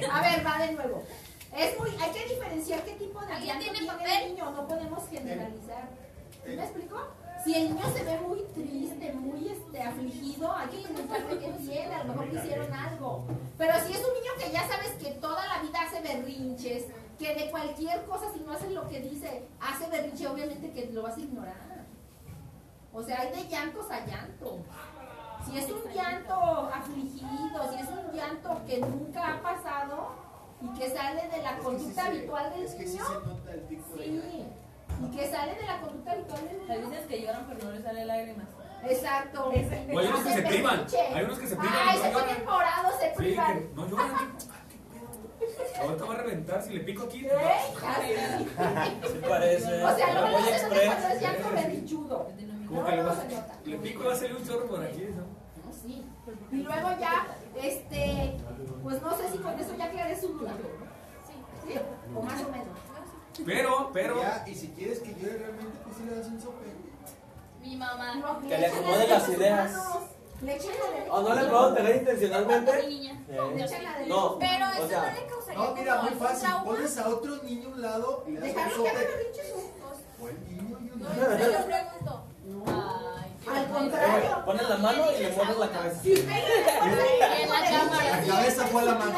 A ver, va de nuevo. Es muy, hay que diferenciar qué tipo de ¿Alguien llanto tiene tiene papel? el niño, no podemos generalizar. ¿Sí me explico? Si el niño se ve muy triste, muy este, afligido, hay que preguntarle qué tiene, a lo mejor le hicieron algo. Pero si es un niño que ya sabes que toda la vida hace berrinches, que de cualquier cosa, si no hace lo que dice, hace berrinche, obviamente que lo vas a ignorar. O sea, hay de llantos a llanto. Si es un llanto afligido, si es un llanto que nunca ha pasado y que sale de la conducta habitual del Es que sí niño, se nota el tipo de sí, y que sale de la conducta habitual del Hay niño. veces que lloran pero no les sale lágrimas. Exacto. O hay unos que se privan, hay unos que se privan Ay, se lloran. ponen morados, se privan. que no lloran. Ahorita va a reventar si le pico aquí. ¿Eh? Sí parece. O sea, luego nota cuando es. Como No, que le, pico y va a salir un chorro por aquí, ¿no? Sí. Y luego ya, este, pues no sé si con eso ya aclaré su duda. ¿Sí? O más o menos. Pero, pero, Ya, y si quieres que llore realmente, pues sí le das un sope. Mi mamá. No, Que le acomode de las ideas. Le echan la de ¿O no le puedo tener intencionalmente? Mi niña. Le Eh, echan la de No, Pero o eso sea, no le causaría No, mira, muy fácil. Pones a otro niño a un lado y le das un Dejarlo que haga sope. O el niño y un No, yo se lo pregunto. Ay, qué Al bonito. contrario. Pones la mano y le mueves la cabeza. Si usted le recuerda En la cámara. La cabeza fue la mano.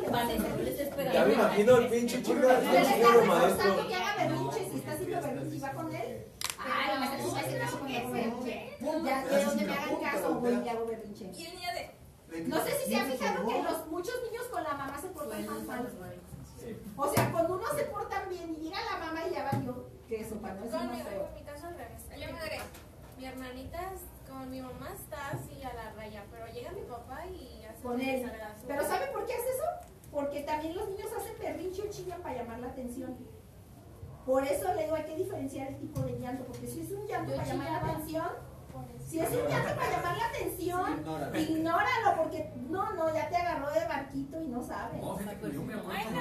Que va. Ya me imagino el pinche chico del maestro. que haga berrinche, si está haciendo berrinche y va con él. Ay, no me haces hacer caso con el berrinche. Ya, de donde me hagan caso, voy y hago berrinche. Y el niño de. No sé si se han fijado que los, muchos niños con la mamá se portan más mal. O sea, cuando uno se portan bien y llega la mamá y ya que eso para no es. Yo me diré, mi hermanita con mi mamá está así a la raya, pero llega mi papá y hace Con él. su- Pero ¿sabe por qué hace eso? Porque también los niños hacen berrinche o chillan para llamar la atención. Por eso le digo, hay que diferenciar el tipo de llanto, porque si es un llanto Yo para llamar la atención, si es un llanto para llamar la atención, Ignóralo. ignóralo, porque no, no, ya te agarró de barquito y no sabes. no, fíjate que yo me acuerdo cuando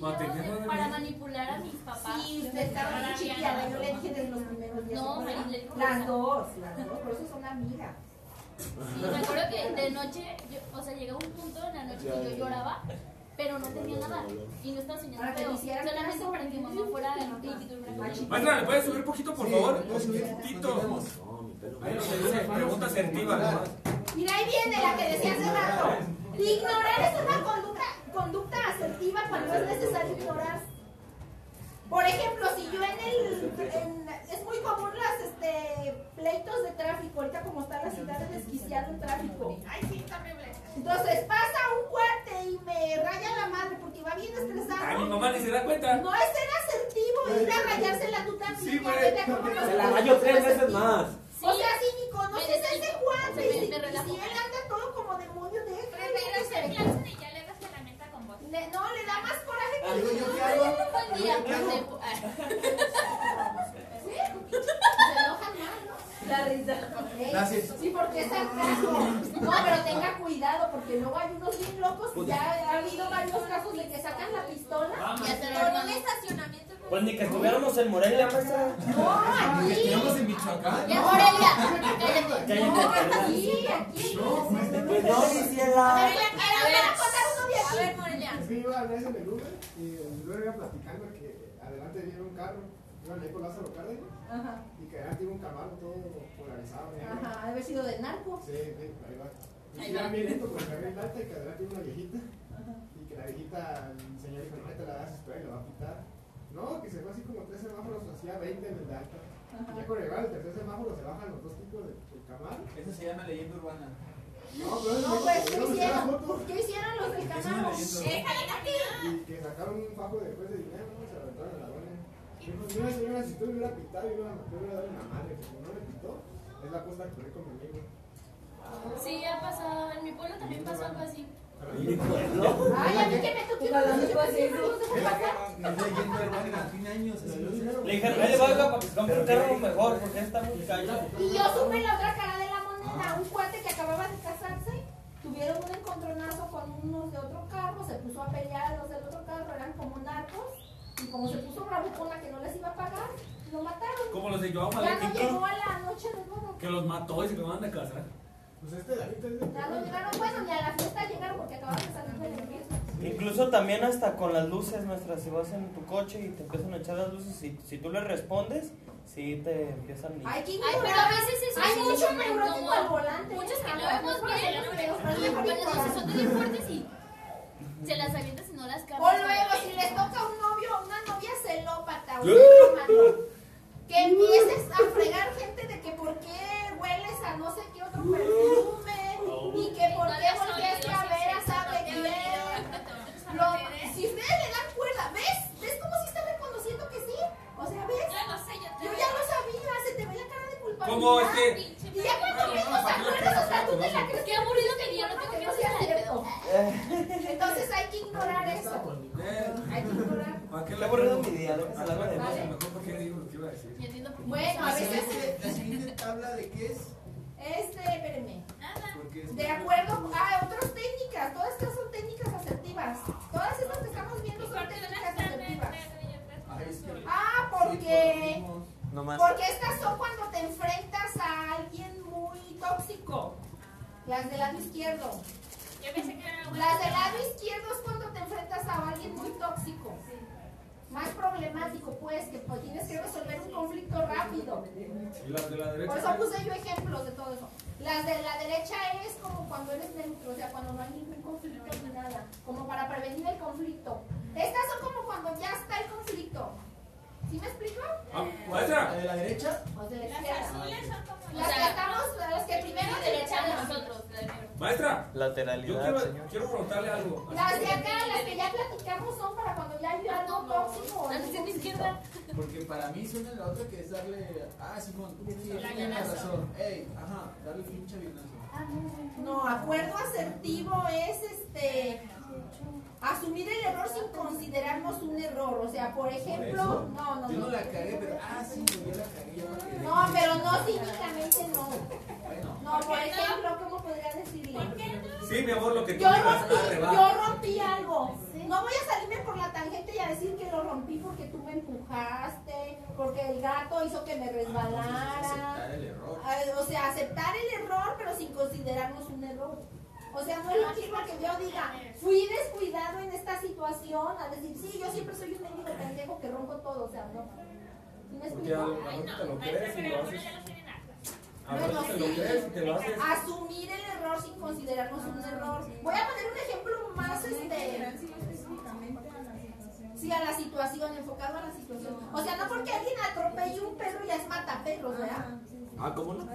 baño, para manipular a mis papás. Sí, usted estaba muy chiquita, yo le dije desde los primeros días. No, dijo Las dos, las dos, por eso son amigas. Sí, me acuerdo que de noche, yo- o sea, llegó un punto en la noche que yo lloraba, pero no tenía nada. Y no estaba soñando que hicieran Solamente para que mamá fuera y y tuviera Machi- Maestra, ¿le puedes subir poquito, por favor? Un poquito. Pregunta asertiva, ¿no? Mira, ahí viene la que decía hace rato. Ignorar es una conducta, conducta asertiva cuando es necesario ignorar. Por ejemplo, si yo en el... en- es muy común las este, pleitos de tráfico, ahorita como está la ciudad de desquiciado el tráfico. Ay, sí, está horrible. Entonces pasa un cuate y me raya la madre porque va bien Ay, mi estresado. mamá ni se da cuenta. No es ser asertivo, ir a rayársela tú también. Sí, güey. Se la rayo tres veces más. O sea, si ni conoces Me a ese cuate, Me- y si, me y relajo. si él anda todo como demonio, déjalo. Prefiero que se- hacer clase y ya le das la meta con vos. Le- no, le da más coraje que el ¿yo qué hago? Buen día. ¿Yo qué hago? de- ah, ¿Sí? Se enojan más, ¿no? La risa. Gracias. Sí, porque es sarcasmo. No, pero tenga cuidado, porque luego hay unos bien locos. Ya ha habido varios casos de que sacan la pistola. Por un hermano. estacionamiento. Pues ni que estuviéramos en Morelia, maestra. No, aquí. Estamos en Michoacán. Ya, Morelia. No, aquí, aquí. Pues no, A ver, a ver, voy a contar uno de A Morelia, en el Uber y el Uber iba platicando que adelante viene un carro, por Lázaro Cárdenas Ajá. y que adelante iba un camaro todo polarizado. Ajá, haber sido de narco. Sí, sí, ahí va. Y Ahí iba bien lento porque había alta y que adelante iba una viejita y que la viejita, el señor dijo, no, te la das esperar y la va a pitar. No, que se fue así como tres semáforos, hacía 20 en el de alta. Ajá. Y ya con llegar al tercer semáforo se bajan los dos tipos de, del camaro. Eso se llama leyenda urbana. No, pero No, pues, ¿qué hicieron? ¿Qué hicieron los del Camaro? leyenda urbana. Y que sacaron un fajo después de dinero, ¿no? Se aventaron a la dona. Dijo, mira señora, si usted me hubiera pitado, yo yo hubiera dado una madre. Como no me pitó, es la apuesta que corrí con mi amigo. Sí, ha pasado. En mi pueblo también pasó algo así. Ay, a mí que me toque. Le "Ahí le va, oiga, para que compre un carro mejor, porque está muy callado. Y yo supe la otra cara de la moneda, un cuate que acababa de casarse, tuvieron un encontronazo con unos de otro carro, se puso a pelear a los del otro carro, eran como narcos, y como se puso bravucona que no les iba a pagar, lo mataron. Como los de Joao Ya no llegó a la noche de boda. que los mató y se acaban de casar. Pues este David es de Ya no llegaron, bueno, ni a la fiesta llegaron porque acababan de salir de la fiesta. Incluso también hasta con las luces nuestras, si vas en tu coche y te empiezan a echar las luces, si, si tú le respondes, sí te empiezan a... Hay que Ay, pero a veces eso Hay mucho neurótico al volante. Muchos que no vemos bien, pero son bien fuertes y se las avientas y no las O cambias. luego, si les toca un novio o una novia celópata, o celómano, que empieces a fregar gente de que por qué hueles a no sé qué otro perfume y que por qué volteaste a ver a sabe quién. Lo- si ustedes le dan cuerda, ¿ves? ¿Ves cómo sí está reconociendo que sí? O sea, ¿ves? Ya lo sé, yo te Yo ya lo sabía, se te ve la cara de culpabilidad. Como este. Y ya cuando mismo te acuerdas, o sea, tú te la crees Qué aburrido que día no que que sea hacer cierto. Entonces hay que ignorar eso. Hay que ignorar. ¿para qué aburrido mi que se A la la de mejor porque digo lo que iba a decir. Ya. Bueno, a La veces. Siguiente, la siguiente tabla de qué es. Este, espérenme. Es- De acuerdo a otras técnicas, todas estas son técnicas asertivas. Todas estas que estamos viendo son técnicas asertivas. Ah, porque. Porque estas son cuando te enfrentas a alguien muy tóxico. Las del lado izquierdo. Las del lado izquierdo es cuando te enfrentas a alguien muy tóxico. Más problemático, pues, que pues, tienes que resolver un conflicto rápido. Y las de la Por eso puse yo ejemplos de todo eso. Las de la derecha es como cuando eres neutro, o sea, cuando no hay ningún conflicto ni nada, como para prevenir el conflicto. Estas son como cuando ya está el conflicto. ¿Sí me explico? Ah, ¿La maestra. de la derecha? Los de la Las azules son como Las las que primero derecha de nosotros. Maestra. Yo Lateralidad, quiero, señor. quiero preguntarle algo. Las de acá, las que ya platicamos, son para cuando ya hay algo tóxico. o La algún de izquierda. Porque para mí suena la otra que es darle. Ah, Simón, sí, tienes razón. Ey, ajá, darle pinche avionazo. No, acuerdo asertivo es este asumir el error sin considerarnos un error. O sea, por ejemplo, no, no, Yo no no. la cagué, pero. Ah, sí, yo la cagué. Yo. No, pero no cínicamente no. Bueno, No, por ejemplo, ¿cómo podría decirle? Sí, mi amor, lo que tú Yo rompí, yo rompí algo. No voy a salirme por la tangente y a decir que lo rompí porque tú me empujaste, porque el gato hizo que me resbalara. aceptar el error. Ah, O sea, aceptar el error, pero sin considerarnos un error. O sea, no es lo mismo que yo diga, fui descuidado en esta situación, a decir, sí, yo siempre soy un mendigo pendejo que rompo todo. O sea, no. ¿Sí me Porque a explico? a veces te lo crees y lo haces. Bueno, sí. y. Asumir el error sin considerarnos un error. Voy a poner un ejemplo más este. Sí, a la situación, enfocado a la situación. O sea, no porque alguien atropelle un perro ya es mataperros, ¿verdad? Ah, ¿cómo no?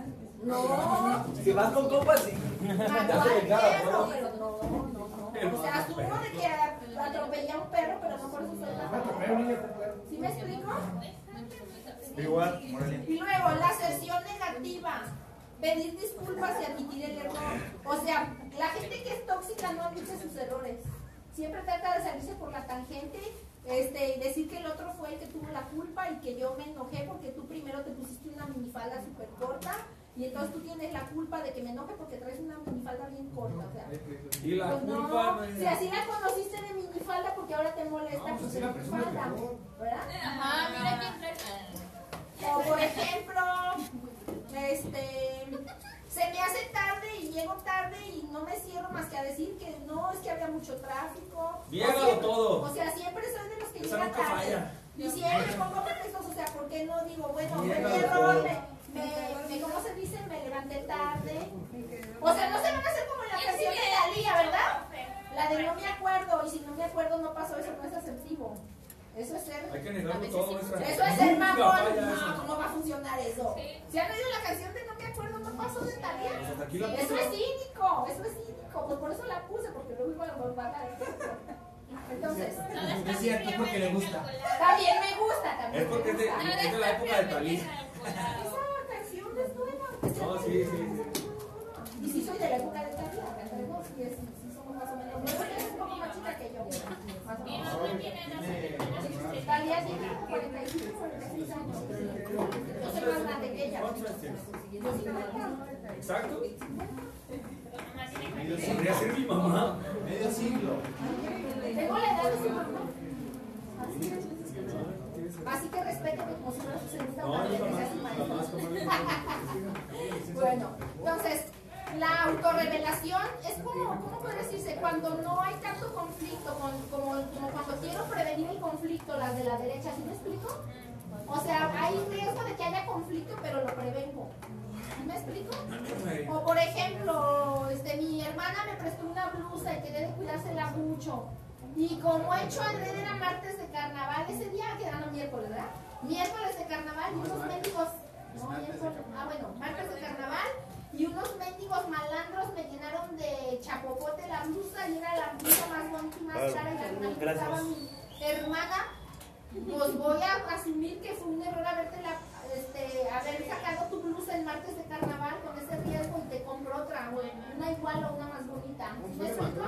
No. Si vas con compas, sí. Ya se perro, ¿no? pero no, no, no. O sea, asumo de que atropellé a un perro, pero no por eso soy mataperro. ¿Sí me explico? Igual. Y luego, la aserción negativa. Pedir disculpas y admitir el error. O sea, la gente que es tóxica no admite sus errores. Siempre trata de salirse por la tangente este, y decir que el otro fue el que tuvo la culpa y que yo me enojé porque tú primero te pusiste una minifalda súper corta y entonces tú tienes la culpa de que me enoje porque traes una minifalda bien corta. O sea, Y la pues culpa no, si así la conociste de minifalda porque ahora te molesta No, pues pues la minifalda. ¿verdad? Ajá, mira quién trae. O por ejemplo, este, se me hace tarde y llego tarde y no me cierro más que a decir que no, es que había mucho tráfico. Siempre- todo. O sea, siempre soy de los que Esa llega tarde. falla. Y siempre pongo pretextos, o sea, ¿por qué no digo, bueno, fue mi error, me, me, me- ¿cómo se dice? Me levanté tarde. O sea, no se van a hacer como la canción de Dalía, ¿verdad? La de no me acuerdo, y si no me acuerdo no pasó, eso no es aceptivo. Eso es ser... Hay que negarlo todo. Eso es ser mamón. No. ¿cómo va a funcionar eso? ¿Se han oído la canción de No me acuerdo, no pasó de Talía? Pues la Eso es cínico, eso es cínico. Pues por eso la puse, porque luego van a Entonces, Es cierto, porque le gusta. también me gusta, también Es porque es me de, gusta. es de la época de Talí. Esa canción es nueva. No, sí, sí, sí. Y sí soy de la época de Talía, dos, sí, es- sí somos más o menos. Más chica que yo. Más o menos. Talía tiene como 45, 46 años. Yo soy más grande que ella. ¿Cuántos años tienes? Yo soy grande. Exacto. Podría ser mi mamá. Medio siglo. Tengo la edad de su mamá. Así es. Así que como si fuera su segunda No, madre, yo que sea jamás, su jamás, maestra. Bueno, entonces, la autorrevelación es como, ¿cómo puede decirse? Cuando no hay tanto conflicto, con- como, cuando quiero prevenir el conflicto, las de la derecha, ¿sí me explico? O sea, hay riesgo de que haya conflicto, pero lo prevengo. ¿Sí me explico? O por ejemplo, este, mi hermana me prestó una blusa y quería de cuidársela mucho. Y como he hecho adrede era martes de carnaval, ese día quedaron miércoles, ¿verdad? Miércoles de carnaval y unos mendigos. No, miércoles. Ah, bueno, martes de carnaval. Y unos mendigos malandros me llenaron de chapopote la blusa y era la blusa más bonita y más cara y Gracias. estaba mi hermana pues voy a asumir que fue un error haberte la, este, haber sacado tu blusa el martes de carnaval con ese riesgo y te compro otra, güey, una igual o una más bonita. ¿Sí me explico?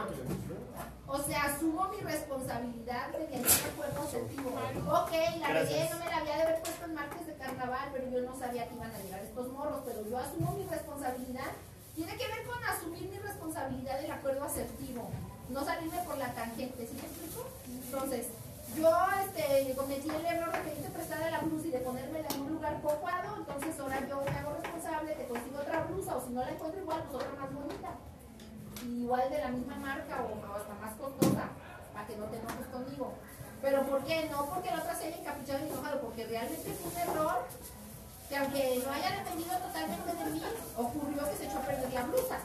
O sea, asumo mi responsabilidad de que no acuerdo objetivo. Ok, la Gracias. no me la había de haber puesto el martes de carnaval, pero yo no sabía que iban a llegar estos morros, pero yo asumo mi responsabilidad. Tiene que ver con asumir mi responsabilidad del acuerdo asertivo, no salirme por la tangente, ¿sí me explico? Entonces, yo este, cometí el error de pedirte prestada la blusa y de ponérmela en un lugar poco adecuado, entonces ahora yo me hago responsable, te consigo otra blusa, o si no la encuentro igual, pues otra más bonita. Igual de la misma marca o hasta más costosa, para que no te enojes conmigo. Pero ¿por qué? No porque la otra se haya encapuchado y enojado, porque realmente fue un error que aunque no haya dependido totalmente de mí, ocurrió que se echó a perder la blusa.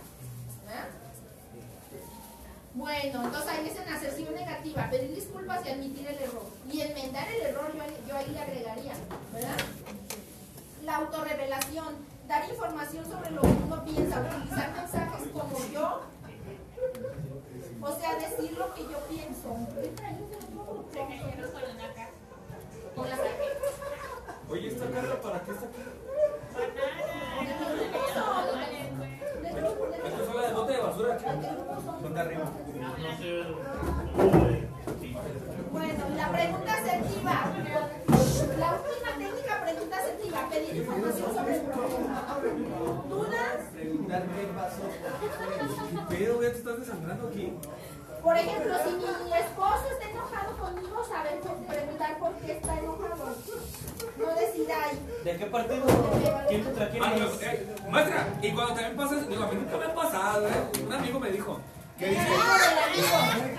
Bueno, entonces ahí es en aserción negativa, pedir disculpas y admitir el error. Y enmendar el error yo, yo ahí le agregaría, ¿verdad? La autorrevelación, dar información sobre lo que uno piensa, utilizar mensajes como yo, o sea, decir lo que yo pienso. Con la Oye, esta carga para qué está aquí? Esta es la de bote de basura. Ponte arriba. Bueno, la pregunta asertiva. La última técnica pregunta asertiva. Pedir información sobre el problema. ¿Dudas? Preguntar qué pasó. ¿Qué pedo, ya te estás desangrando aquí? Por ejemplo, si mi esposo está enojado conmigo, saber preguntar por qué está enojado. No decir, ay, ¿De qué partido? ¿Quién contra quién Ah, no, eh, maestra, y cuando también pasa, digo, a mí nunca me ha pasado, ¿eh? Un amigo me dijo, que dice,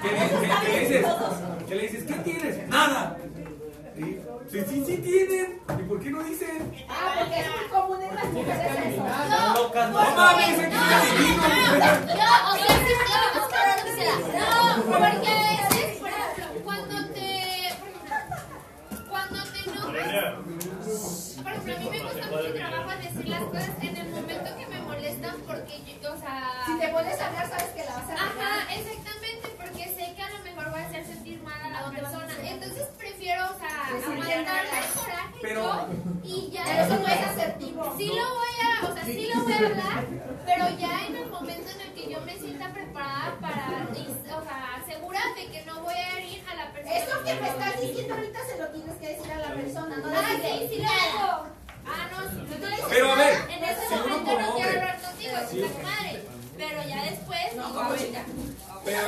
que, le- que- que le dices, que le dices, ¿qué tienes? Nada. Sí, sí, sí tienen. ¿Y por qué no dicen? ah, porque es muy común en las mujeres eso. Están locas, No mames, aquí está divino. No, o sea, sí, no, es que no quisiera. No, porque a veces, cuando te. Cuando te enojas. Por ejemplo, a mí me cuesta mucho trabajo decir las cosas en el momento que me porque yo, o sea. Si te pones a hablar, sabes que la vas a Ajá, exactamente, porque sé que a lo mejor voy a hacer sentir mal a la persona. Entonces prefiero, o sea, Decirle aguantarme el coraje Pero- yo y ya. Pero eso no es asertivo. Sí lo voy a, o sea, sí lo voy a hablar, pero ya en el momento en el que yo me sienta preparada para, o sea, segura de que no voy a herir a la persona. Eso que me estás diciendo ahorita se lo tienes que decir a la persona, no Ah, sí, sí lo hago. Ah, no, si no le dices Pero a ver, en ese si uno momento como no quiero hombre- hablar contigo, Sí. es madre. Pero ya después, No, chica. Pero,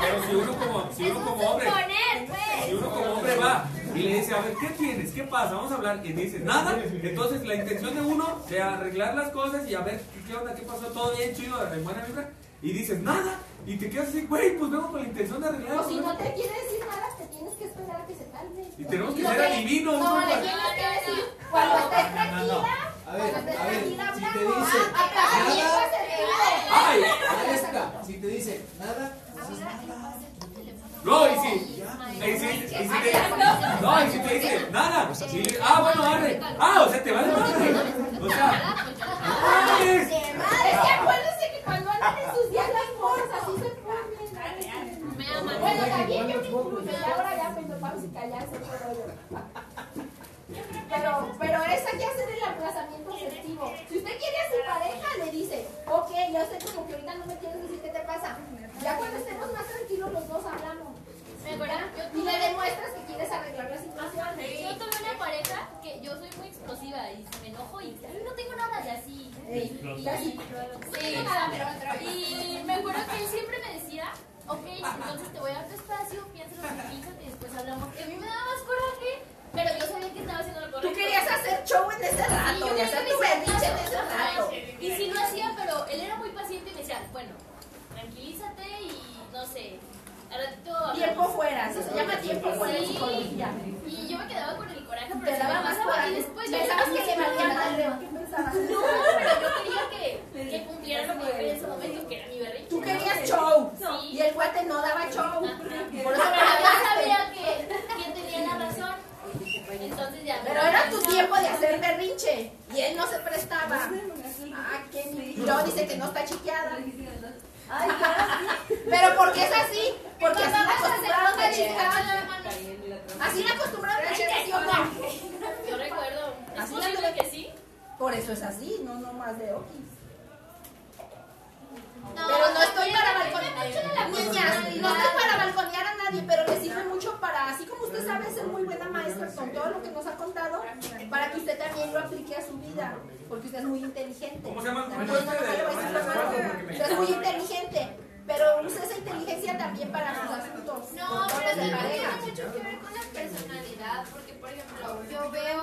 pero si uno como, si uno un como hombre, suponer, pues. si uno como hombre va y le dice, a ver, ¿qué tienes? ¿Qué pasa? Vamos a hablar. Y dices, nada. Entonces, la intención de uno de arreglar las cosas y a ver qué, qué onda, qué pasó, todo bien, chido, de buena vibra. Y dices, nada. Y te quedas así, güey, pues vengo con la intención de arreglar. O si no te quiere decir nada, te tienes que esperar a que se calme. Y tenemos que ser adivinos, No, ¿no? le tienes que decir cuando estés No, no, tranquila. no. A ver, Cuando estés a ver, tranquila, si te hablamos. dice apaga nada-. ¡Ay! Maestra, si te dice nada, No, y si, y si, y si te, no, y si te dice nada, y ah, bueno, arre, ah, o sea, te vale madre, o sea, ¡ay! Es que acuérdense que cuando andan en sus días las cosas, así se ponen. Me aman. Bueno, también yo me incluyo, y ahora ya pues nos vamos a callarse todo yo. Pero, pero es hay que hacer el aplazamiento afectivo. Si usted quiere a su pareja, le dice, ok, yo sé como que ahorita no me quieres decir qué te pasa. Ya cuando estemos más tranquilos los dos hablamos. Me acuerdo, yo Y le demuestras que quieres arreglar la situación. Yo tuve una pareja que yo soy muy explosiva y me enojo y "Ay, no tengo nada así. Ey, Y, y así. sí, y me acuerdo que él siempre me decía, ok, entonces te voy a dar tu espacio, piénsalo, tranquilízate y después hablamos. Y a mí me daba más coraje, pero yo sabía que estaba haciendo lo correcto. Tú querías hacer show en ese Sí, rato, y hacer tu berrinche en ese rato. Y sí lo hacía, pero él era muy paciente y me decía, bueno, tranquilízate y no sé, al ratito hablamos". Tiempo fuera, eso se llama tiempo fuera en psicología. Y yo me quedaba con el coraje, pero Te se daba me más pasaba. coraje. Y después yo Pensabas que le no valía madre. No, pero yo quería que, que cumpliera lo que yo quería en ese momento, que era mi berrinche. Tú querías show, y el cuate no daba show. Ajá. Por eso Pero sabía que quién tenía la razón. Entonces ya. Pero era tu tiempo de hacer berrinche, y él no se prestaba. Ah, qué Y luego dice que no está chiqueada. Pero ¿por qué es así? Porque así la acostumbraron a chicar. Así la acostumbraron a chicar, ¿sí o no? Yo recuerdo. ¿Es Así la posible que sí? Por eso es así, no no más de okis. No, Pero no estoy para balconear. mucho de la Niñas, no estoy para balconear a nadie, pero le sirve mucho para, así como usted sabe ser muy buena maestra con todo lo que nos ha contado, para que usted también lo aplique a su vida, porque usted es muy inteligente. ¿Cómo se llama el También, maestro no, no, de- le voy a decir más nada. Usted es muy inteligente, pero use esa inteligencia también para sus asuntos. No, pero también tiene mucho que ver con la personalidad, porque por ejemplo, yo veo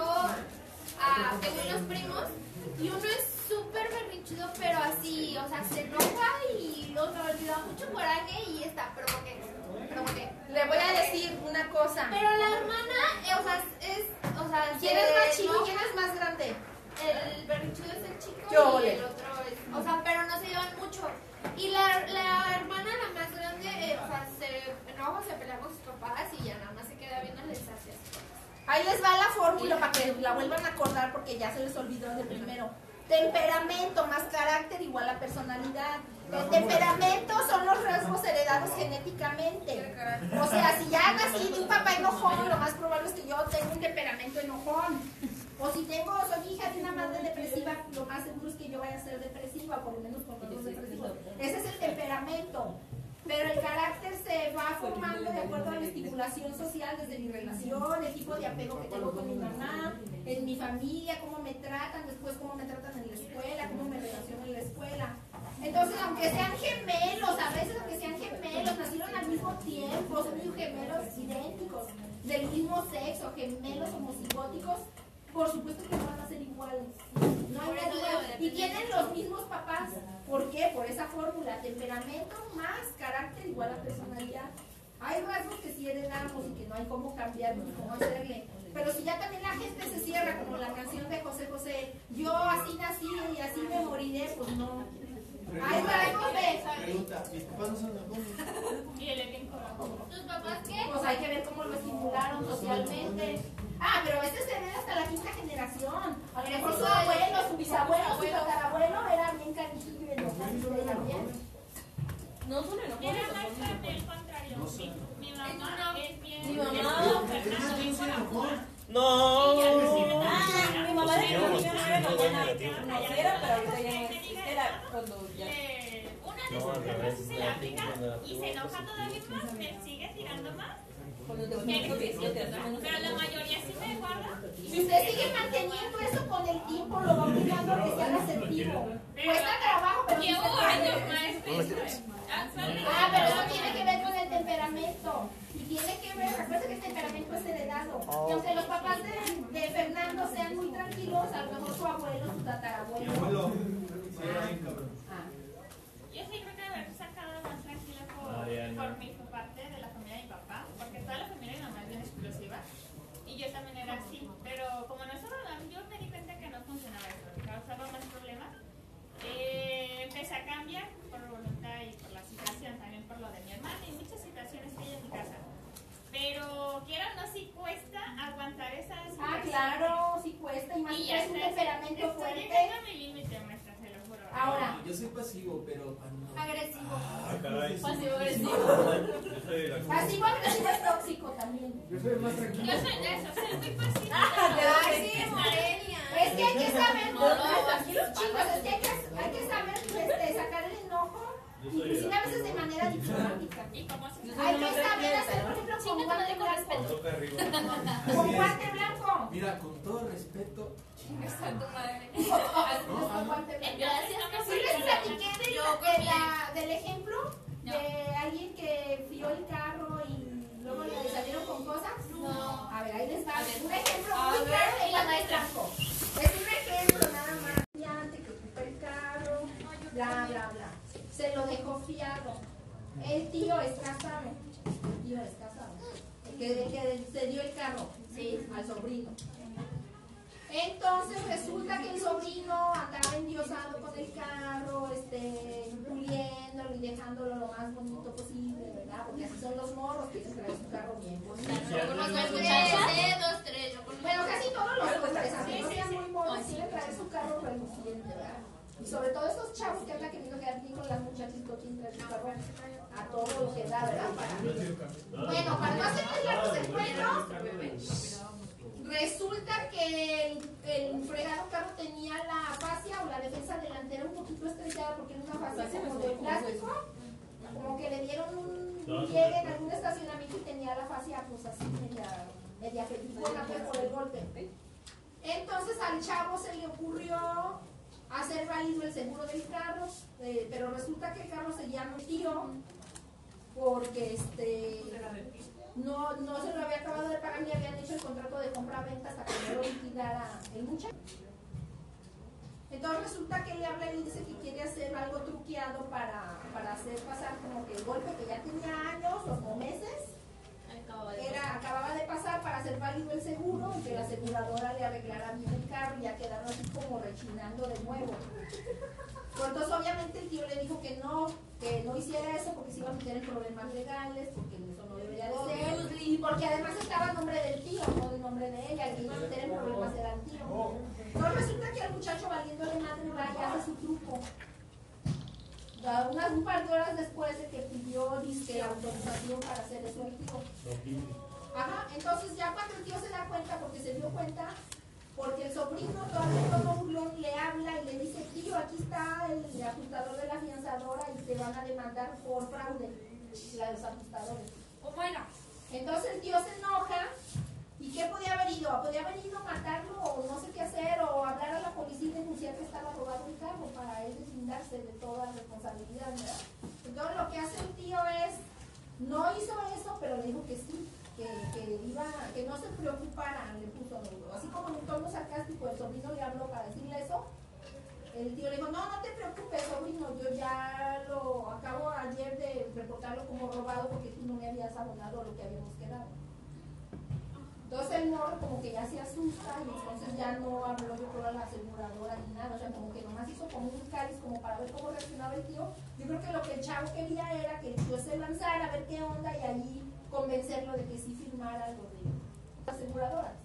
a, tengo unos primos y uno es súper berrinchudo, pero así, o sea, se enoja y los le da mucho coraje y está, pero ¿por qué? ¿Pero por qué? Le voy a decir una cosa. Pero la hermana, eh, o sea, es, o sea, ¿Quién es más chico y quién es más grande? El berrinchudo es el chico Yo y el otro es, o sea, pero no se llevan mucho. Y la, la hermana, la más grande, eh, o sea, se enoja, se pelea con sus papás y ya nada más se queda viendo les hace. Ahí les va la fórmula para que la vuelvan a acordar porque ya se les olvidó del primero. Temperamento más carácter igual a personalidad. El temperamento son los rasgos heredados genéticamente. O sea, si ya nací de un papá enojón, lo más probable es que yo tenga un temperamento enojón. O si tengo, soy hija de una madre depresiva, lo más seguro es que yo vaya a ser depresiva, por lo menos con rasgos depresivos. Ese es el temperamento. Pero el carácter se va formando de acuerdo a la estimulación social, desde mi relación, el tipo de apego que tengo con mi mamá, en mi familia, cómo me tratan, después cómo me tratan en la escuela, cómo me relaciono en la escuela. Entonces, aunque sean gemelos, a veces aunque sean gemelos, nacieron al mismo tiempo, son gemelos idénticos, del mismo sexo, gemelos homocigóticos, por supuesto que no van a ser iguales. No hay duda. Y tienen los mismos papás. ¿Por qué? Por esa fórmula. Temperamento más carácter igual a personalidad. Hay rasgos que sí heredamos y que no hay cómo cambiar ni cómo hacerle. Pero si ya también la gente se cierra, como la canción de José José, yo así nací y así me moriré, pues no. Hay rasgos de... Pregunta, mis papás no son mejores. Y él es bien correcto. ¿Tus papás qué? Pues hay que ver cómo lo estimularon socialmente. Ah, pero este se ve hasta la quinta generación. A lo mejor su abuelo, su bisabuelo, su tatarabuelo era bien canijillo y enojado. No son enojones. Era más al contrario. No Mi, mamá es bien. Mi mamá. Fernando, bien corazón. No. Ah, mi mamá de una. Eh, una de sus se la aplica y se enoja todavía más, me sigue tirando más. Con los de 17, hasta menos. Pero la mayoría sí me guarda. Si usted sigue manteniendo eso con el tiempo, lo va obligando a que sea asertivo. Cuesta trabajo, pero se Llevo años, maestra. Ah, pero eso tiene que ver con el temperamento. Y tiene que ver, recuerda que el temperamento es heredado. Y aunque los papás de, de Fernando sean muy tranquilos, a lo mejor su abuelo, su tatarabuelo. Ah. Yo sí creo que haber sacado más tranquila por, por mi parte de la familia de mi papá, porque toda la familia de mi mamá es bien explosiva y yo también era así, pero como no estaba, yo me di cuenta que no funcionaba eso, que causaba más problemas. Eh, empecé a cambiar por voluntad y por la situación, también por lo de mi hermana y muchas situaciones que hay en mi casa. Pero quiero no, sí cuesta aguantar esas Ah, situaciones. claro, sí cuesta, y Y es un temperamento estoy fuerte. llegando a mi límite, maestra, se lo juro. Ahora, Yo soy pasivo, pero cuando. Agresivo. Ah, caray. Pasivo agresivo. Pasivo agresivo. Yo soy más tranquilo. Yo soy de eso, soy muy pasiva. Ay, sí, Morelia. Es que hay que saber, No, no, chicos, es que hay que, hay que saber este, sacar el enojo, soy inclusive a veces de manera diplomática. ¿Y Hay que saber hacer, por ejemplo, con guante blanco. Con guante blanco. Mira, con todo respeto. Está tu madre. Con guante blanco. Gracias, Sí les platiqué de la- de la- del ejemplo de alguien que fió el carro y luego le salieron con cosas. No. A ver, ahí les va. Un ejemplo muy claro de la maestra. Es un ejemplo nada más. Que ocupa el carro, bla, bla, bla. Se lo dejó fiado. El tío es casado. El tío es casado. El que, el que se dio el carro, sí, al sobrino. Entonces resulta que el sobrino andaba endiosado con el carro, este, puliéndolo y dejándolo lo más bonito posible, ¿verdad? Porque así son los morros, quieren traer su carro bien bonito. Yo eh, dos, tres. Bueno, casi todos los hombres, no sí, sean muy monos, quieren traer su carro reluciente, ¿verdad? Y sobre todo estos chavos que andan queriendo quedar bien con las muchachitas, quieren traer su carro a todo lo que da, ¿verdad? Para- Bueno, para no hacerles largos el cuento, resulta que el, el fregado carro tenía la fascia o la defensa delantera un poquito estrellada porque era una fascia como de plástico, como que le dieron un llegue en algún estacionamiento y tenía la fascia pues así media, media pues por el golpe. Entonces al chavo se le ocurrió hacer válido el seguro del carro, eh, pero resulta que el carro se llama tío porque este no, no se lo había acabado de pagar ni habían hecho el contrato de compra-venta hasta que no lo liquidara el muchacho. Entonces resulta que le habla y dice que quiere hacer algo truqueado para, para hacer pasar como que el golpe que ya tenía años o meses era, acababa de pasar para hacer válido el seguro y que la aseguradora le arreglara bien el carro y ya quedaron así como rechinando de nuevo. Pues entonces obviamente el tío le dijo que no, que no hiciera eso porque se iba a meter en problemas legales, porque porque además estaba el nombre del tío, no el nombre de ella, el que iba a meter en problemas era el tío. Entonces resulta que al muchacho valiéndole madre va y hace su truco. Unas, un par de horas después de que pidió disque autorización para hacer eso el tío. Ajá, entonces ya cuando el tío se da cuenta, porque se dio cuenta, porque el sobrino todavía todo burlón le habla y le dice, tío, aquí está el ajustador de la fianzadora y te van a demandar por fraude, la de los ajustadores. ¿Cómo era? Entonces tío se enoja y ¿qué podía haber ido? Podía haber ido a matarlo o no sé qué hacer o hablar a la policía y denunciar que estaba robado el carro para él deslindarse de toda responsabilidad, ¿verdad? Entonces lo que hace el tío es, no hizo eso, pero dijo que sí, que, que iba, que no se preocupara, le puso, así como en un tono sarcástico, el sobrino le habló para decirle eso, el tío le dijo, no, no te preocupes, sobrino, yo ya lo acabo ayer de reportarlo como robado porque tú no me habías abonado lo que habíamos quedado. Entonces el morro como que ya se asusta y entonces ya no habló yo creo a la aseguradora ni nada, o sea, como que nomás hizo como un cáliz como para ver cómo reaccionaba el tío. Yo creo que lo que el chavo quería era que el tío se lanzara a ver qué onda y ahí convencerlo de que sí firmara lo de la aseguradora.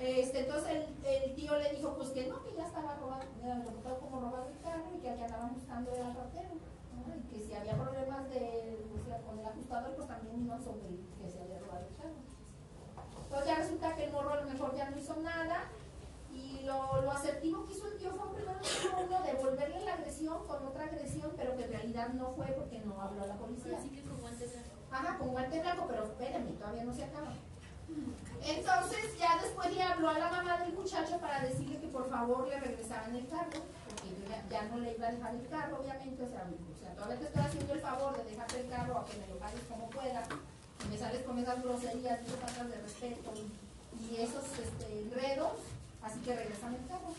Este, entonces el, el tío le dijo pues que no, que ya estaba robado, reportado como robado el carro y que al que andaban buscando era el ratero. ¿no? Y que si había problemas de, o sea, con el ajustador, pues también iban sobre que se había robado el carro. Entonces ya resulta que el morro a lo mejor ya no hizo nada y lo, lo asertivo que hizo el tío fue primero uno devolverle la agresión con otra agresión, pero que en realidad no fue porque no habló a la policía. Así que con guante blanco. Ajá, con guante blanco, pero espérame, todavía no se acaba. Entonces ya después le habló a la mamá del muchacho para decirle que por favor le regresaran el carro, porque ya, ya no le iba a dejar el carro, obviamente, o sea, o sea, todavía te estoy haciendo el favor de dejarte el carro a que me lo pagues como pueda. y me sales con esas groserías, esas faltas de respeto y esos este, enredos, así que regresan el carro.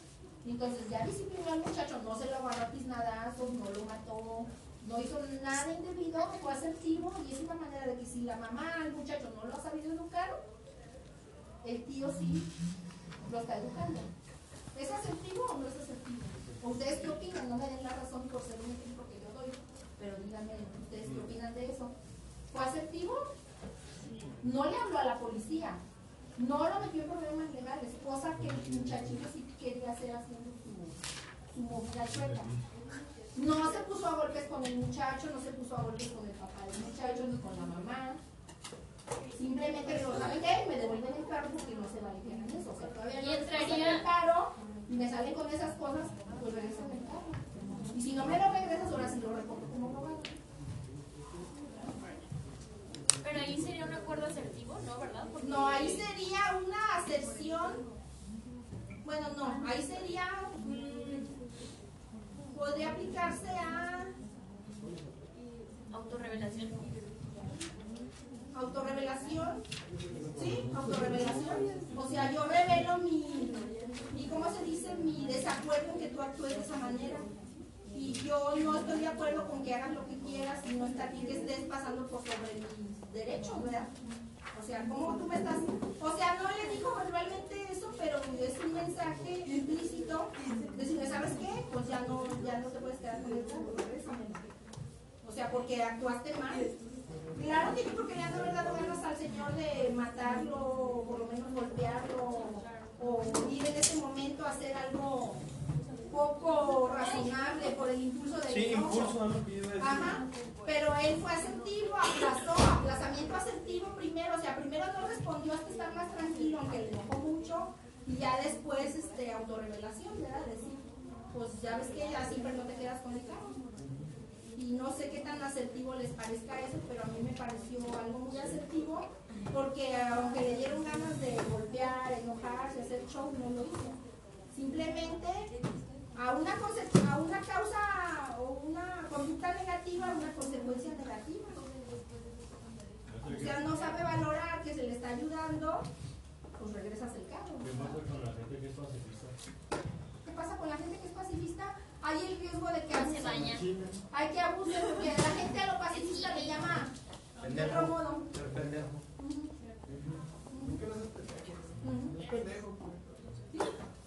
Y entonces ya disciplinó al muchacho, no se lo agarró a tiznadazos, no lo mató, no hizo nada indebido, fue asertivo y es una manera de que si la mamá al muchacho no lo ha sabido educar, el tío sí lo está educando. ¿Es asertivo o no es asertivo? ¿O ¿Ustedes qué opinan? No me den la razón por ser un ejemplo que yo doy, pero díganme ustedes qué opinan de eso. ¿Fue asertivo? No le habló a la policía, no lo metió en problemas legales, cosa que el muchachito sí quería hacer haciendo su, su movida chueca. No se puso a golpes con el muchacho, no se puso a golpes con el papá del muchacho, ni con la mamá. Simplemente dijo, ¿saben qué? Me devuelven el carro porque no se vale que hagan eso. O sea, todavía no entraría- el carro me salen con esas cosas, pues regresan el carro. Y si no me lo regresas, ahora sí lo reporto como robado. Pero ahí sería un acuerdo asertivo, ¿no? ¿Verdad? Porque- No, ahí sería una aserción. Bueno, no, ahí sería. podría aplicarse a Autorrevelación. Autorrevelación. ¿Sí? Autorrevelación. O sea, yo revelo mi. ¿Y cómo se dice? Mi desacuerdo en que tú actúes de esa manera. Y yo no estoy de acuerdo con que hagas lo que quieras y no que estés pasando por sobre mis derechos, ¿verdad? O sea, ¿cómo tú me estás.? O sea, no le dijo verbalmente eso, pero es un mensaje implícito. Decirle, ¿sabes qué? Pues ya no, ya no te puedes quedar con el. O sea, porque actuaste mal. Claro que yo creo que le han de haber dado ganas al señor de matarlo, o por lo menos golpearlo, o ir en ese momento a hacer algo poco razonable por el impulso del Sí, enojo. impulso, es lo que yo iba a decir. Ajá, pero él fue asertivo, aplazó, aplazamiento asertivo primero, o sea, primero no respondió hasta estar más tranquilo, aunque le enojó mucho, y ya después, este, autorrevelación, ¿verdad? Decir, pues ya ves que ya siempre no te quedas con el carro. Y no sé qué tan asertivo les parezca eso, pero a mí me pareció algo muy asertivo, porque aunque le dieron ganas de golpear, enojarse, hacer show, no lo hizo. Simplemente a una, a una causa o una conducta negativa, una consecuencia negativa. O sea, no sabe valorar que se le está ayudando, pues regresas el carro. ¿Qué pasa con la gente que es pacifista? ¿Qué pasa con la gente que es pacifista? Hay el riesgo de que Se abusen. baña. Hay que abusen porque la gente a lo pacifista le llama de otro modo. Pendejo. Pendejo.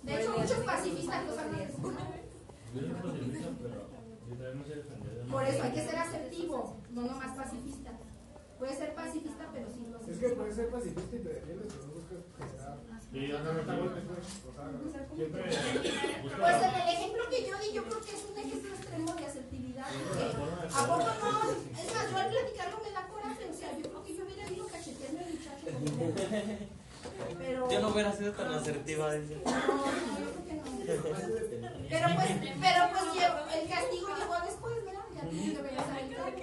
De hecho, muchos pacifistas lo saben. Por eso hay que ser asertivo, no nomás pacifista. Puede ser pacifista, pero sin los Es que puedes ser pacifista y te defiendes, pero no buscas que sea. Sí, no pues. Siempre Pues en el ejemplo que yo di, yo creo que es un ejemplo extremo de asertividad. Porque ¿A poco no? Es más, yo al platicarlo me da coraje. O sea, yo creo que yo hubiera ido cacheteando al muchacho. Pero. Yo no hubiera sido tan asertiva. No, no, yo creo que no. Pero pues, pero pues el castigo llegó después, ¿verdad? Ya cargo.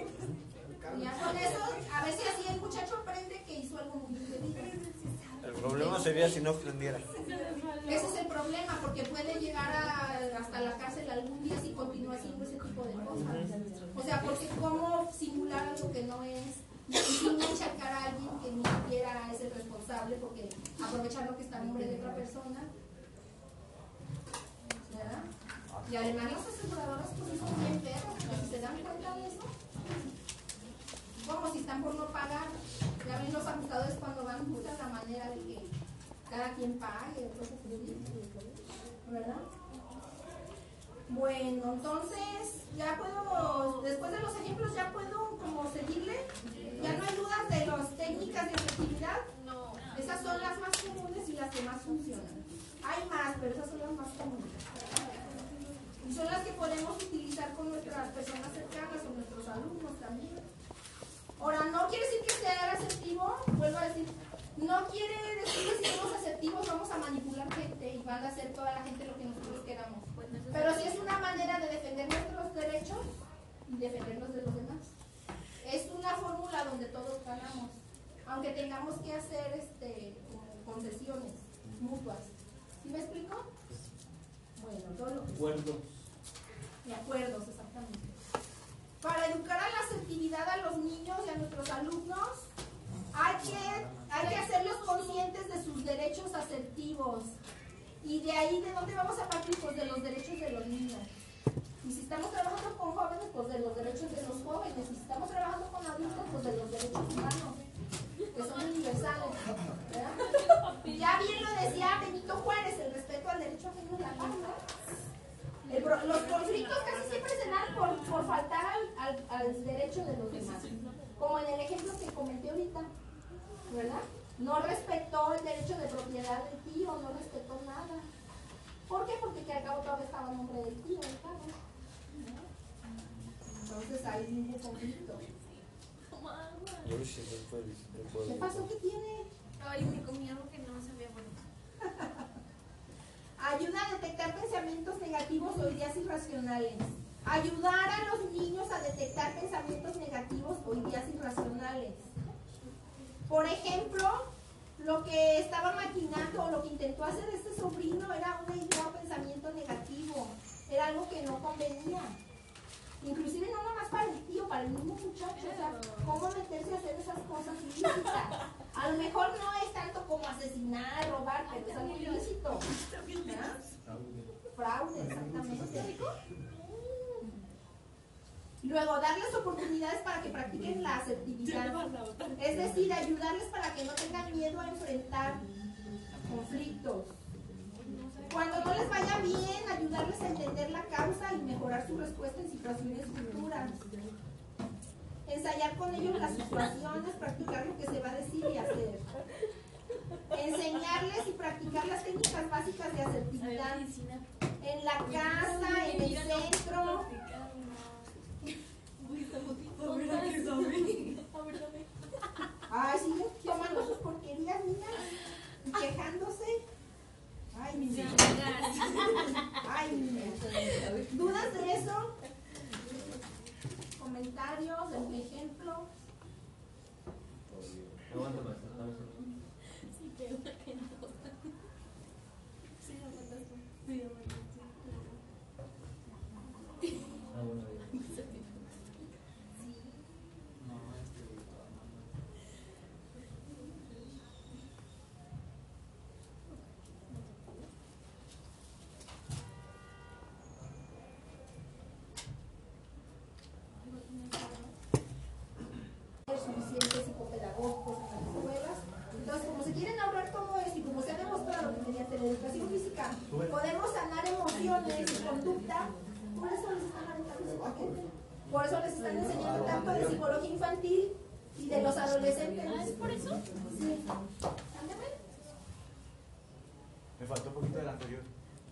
Y Ya con eso, a ver si así el muchacho aprende que hizo algo muy indebido. El problema sería si no prendiera. Ese es el problema, porque puede llegar a- hasta la cárcel algún día si continúa haciendo ese tipo de cosas. O sea, porque cómo simular algo que no es, y sin achacar a alguien que ni siquiera es el responsable, porque aprovechando que está en nombre de otra persona. ¿verdad? Y además las aseguradoras pues son bien perras, porque si se dan cuenta de eso, como si están por no pagar. Ya ven los ajustadores cuando van buscan la cada quien pague, cosas así. ¿Verdad? Bueno, entonces ya puedo, después de los ejemplos ya puedo como seguirle. Ya no hay dudas de las técnicas de efectividad. No. Esas son las más comunes y las que más funcionan. Hay más, pero esas son las más comunes. Y son las que podemos utilizar con nuestras personas cercanas o nuestros alumnos también. Ahora, no quiere decir que sea asertivo, vuelvo a decir, no quiere decir que si somos asertivos vamos a manipular gente y van a hacer toda la gente lo que nosotros queramos. Pero sí es una manera de defender nuestros derechos y defenderlos de los demás. Es una fórmula donde todos ganamos, aunque tengamos que hacer este, concesiones mutuas. ¿Sí me explico? Bueno, todo lo que Acuerdo. de acuerdos, exactamente. Para educar a la asertividad a los niños y a nuestros alumnos, Hay que, hay que hacerlos conscientes de sus derechos asertivos. Y de ahí, ¿de dónde vamos a partir? Pues de los derechos de los niños. Y si estamos trabajando con jóvenes, pues de los derechos de los jóvenes. Y si estamos trabajando con adultos, pues de los derechos humanos, que son universales. Ya bien lo decía Benito Juárez, el respeto al derecho ajeno de la paz. los conflictos casi siempre se dan por, por faltar al, al- al derecho de los demás. Como en el ejemplo que comenté ahorita, ¿verdad? No respetó el derecho de propiedad del tío, no respetó nada. ¿Por qué? Porque que al cabo todavía estaba el nombre del tío, el carro. Entonces ahí hubo conflicto. ¿Qué pasó? ¿Qué tiene? Ay, me comí algo que no sabía bueno. Ayuda a detectar pensamientos negativos o ideas irracionales. Ayudar a los niños a detectar pensamientos negativos o ideas irracionales. Por ejemplo, lo que estaba maquinando o lo que intentó hacer este sobrino era una idea o pensamiento negativo. Era algo que no convenía. Inclusive no nomás para el tío, para el mismo muchacho. O sea, cómo meterse a hacer esas cosas ilícitas. A lo mejor no es tanto como asesinar, robar, pero es algo ilícito. ¿verdad? Fraude, exactamente. Luego, darles oportunidades para que practiquen la asertividad. Es decir, ayudarles para que no tengan miedo a enfrentar conflictos. Cuando no les vaya bien, ayudarles a entender la causa y mejorar su respuesta en situaciones futuras. Ensayar con ellos las situaciones, practicar lo que se va a decir y hacer. Enseñarles y practicar las técnicas básicas de asertividad. En la casa, en el centro. Ay, siguen tomando sus porquerías, niñas. Y quejándose. Ay, niña. Ay, niña. ¿Dudas de eso? ¿Comentarios? ¿Algún ejemplo? Aguanta estamos Sí, pero que no. Sí, lo mandaste. Sí, lo mandaste. Ah, bueno, ya. suficientes psicopedagógicos en las escuelas. Entonces, como se quieren ahorrar todo eso y como se ha demostrado que mediante la educación física podemos sanar emociones y conducta, por eso les están aventando ese paquete. Por eso les están enseñando tanto de psicología infantil y de los adolescentes. ¿Ah, es por eso? Sí. Ándame. Me faltó un poquito del anterior.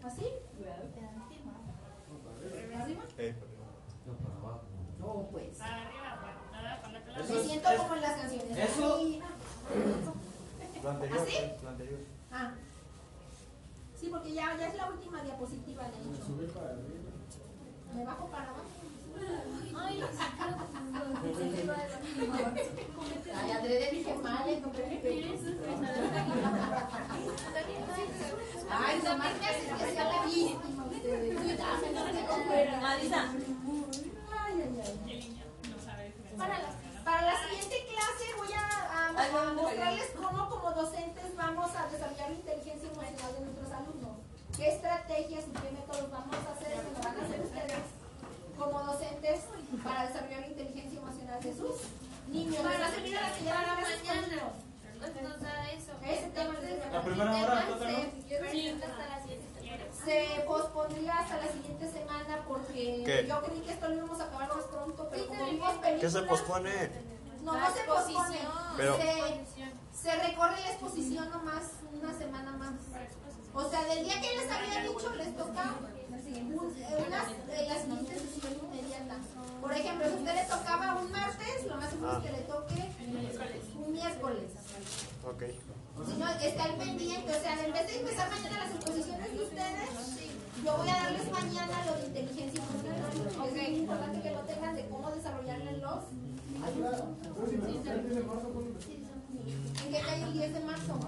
¿Así? ¿Arriba? Eh, No, para abajo. No, pues. Para arriba, para nada, para la Eso Me es- siento es- como en las canciones. eso- Así. lo anterior, ¿Así? lo anterior. Ah. Sí, porque ya, ya es la última diapositiva, de hecho. Subir para arriba. Me bajo para abajo. Ay, lo Ay, adrede Para la, para la siguiente clase voy a, mostrarles cómo como docentes vamos a desarrollar la inteligencia emocional de nuestros alumnos. ¿Qué estrategias y qué métodos vamos a hacer? van a hacer ustedes como docentes para desarrollar la inteligencia emocional de sus niños. Les va a servir a la Para con mañana. Nos da eso. La primera hora, Se- pospondría hasta la siguiente semana porque ¿Qué? yo creí que esto lo íbamos a acabar más pronto, pero como también. vimos películas... ¿Qué se pospone? No, no se pospone. Pero- Se, se recorre la exposición nomás una semana más. O sea, del día que les había dicho, les toca un- eh, unas, eh, la siguiente sesión inmediata. Por ejemplo, si usted le tocaba un martes, lo más seguro es que le toque un miércoles. Ok. Si no, está al pendiente. O sea, en vez de empezar mañana las exposiciones de ustedes, yo voy a darles mañana lo de inteligencia emocional. Es muy importante que lo tengan de cómo desarrollarle los alumnos. Entonces, si me gusta el 10 de marzo, ¿cuándo empezó? ¿En qué cae el 10 de marzo?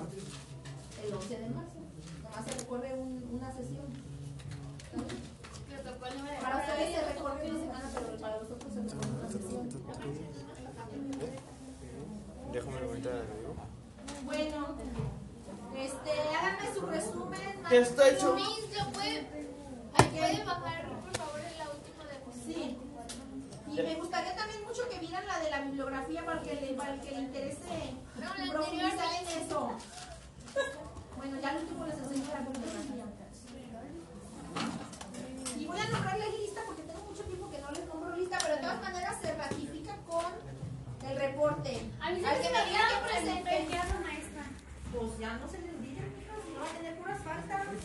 El 11 de marzo. Nomás se recorre un- una sesión. Para ustedes se recorre una semana, pero para nosotros se recorre una sesión. Déjame ahorita. Bueno, este, háganme su resumen. ¿Qué está hecho? Miss, ¿lo puede, ay, ¿puede bajar, por favor, en la última diapositiva? Sí. Y me gustaría también mucho que vieran la de la bibliografía para que le, para el que le interese No, la profundizar anterior en eso. Bueno, ya al último les enseño la bibliografía. Y voy a nombrarles lista porque tengo mucho tiempo que no les nombro lista, pero de todas maneras se ratifica con el reporte. A mí se Al que me diga que presente. Pues ya no se les olvide, si no va a tener puras faltas.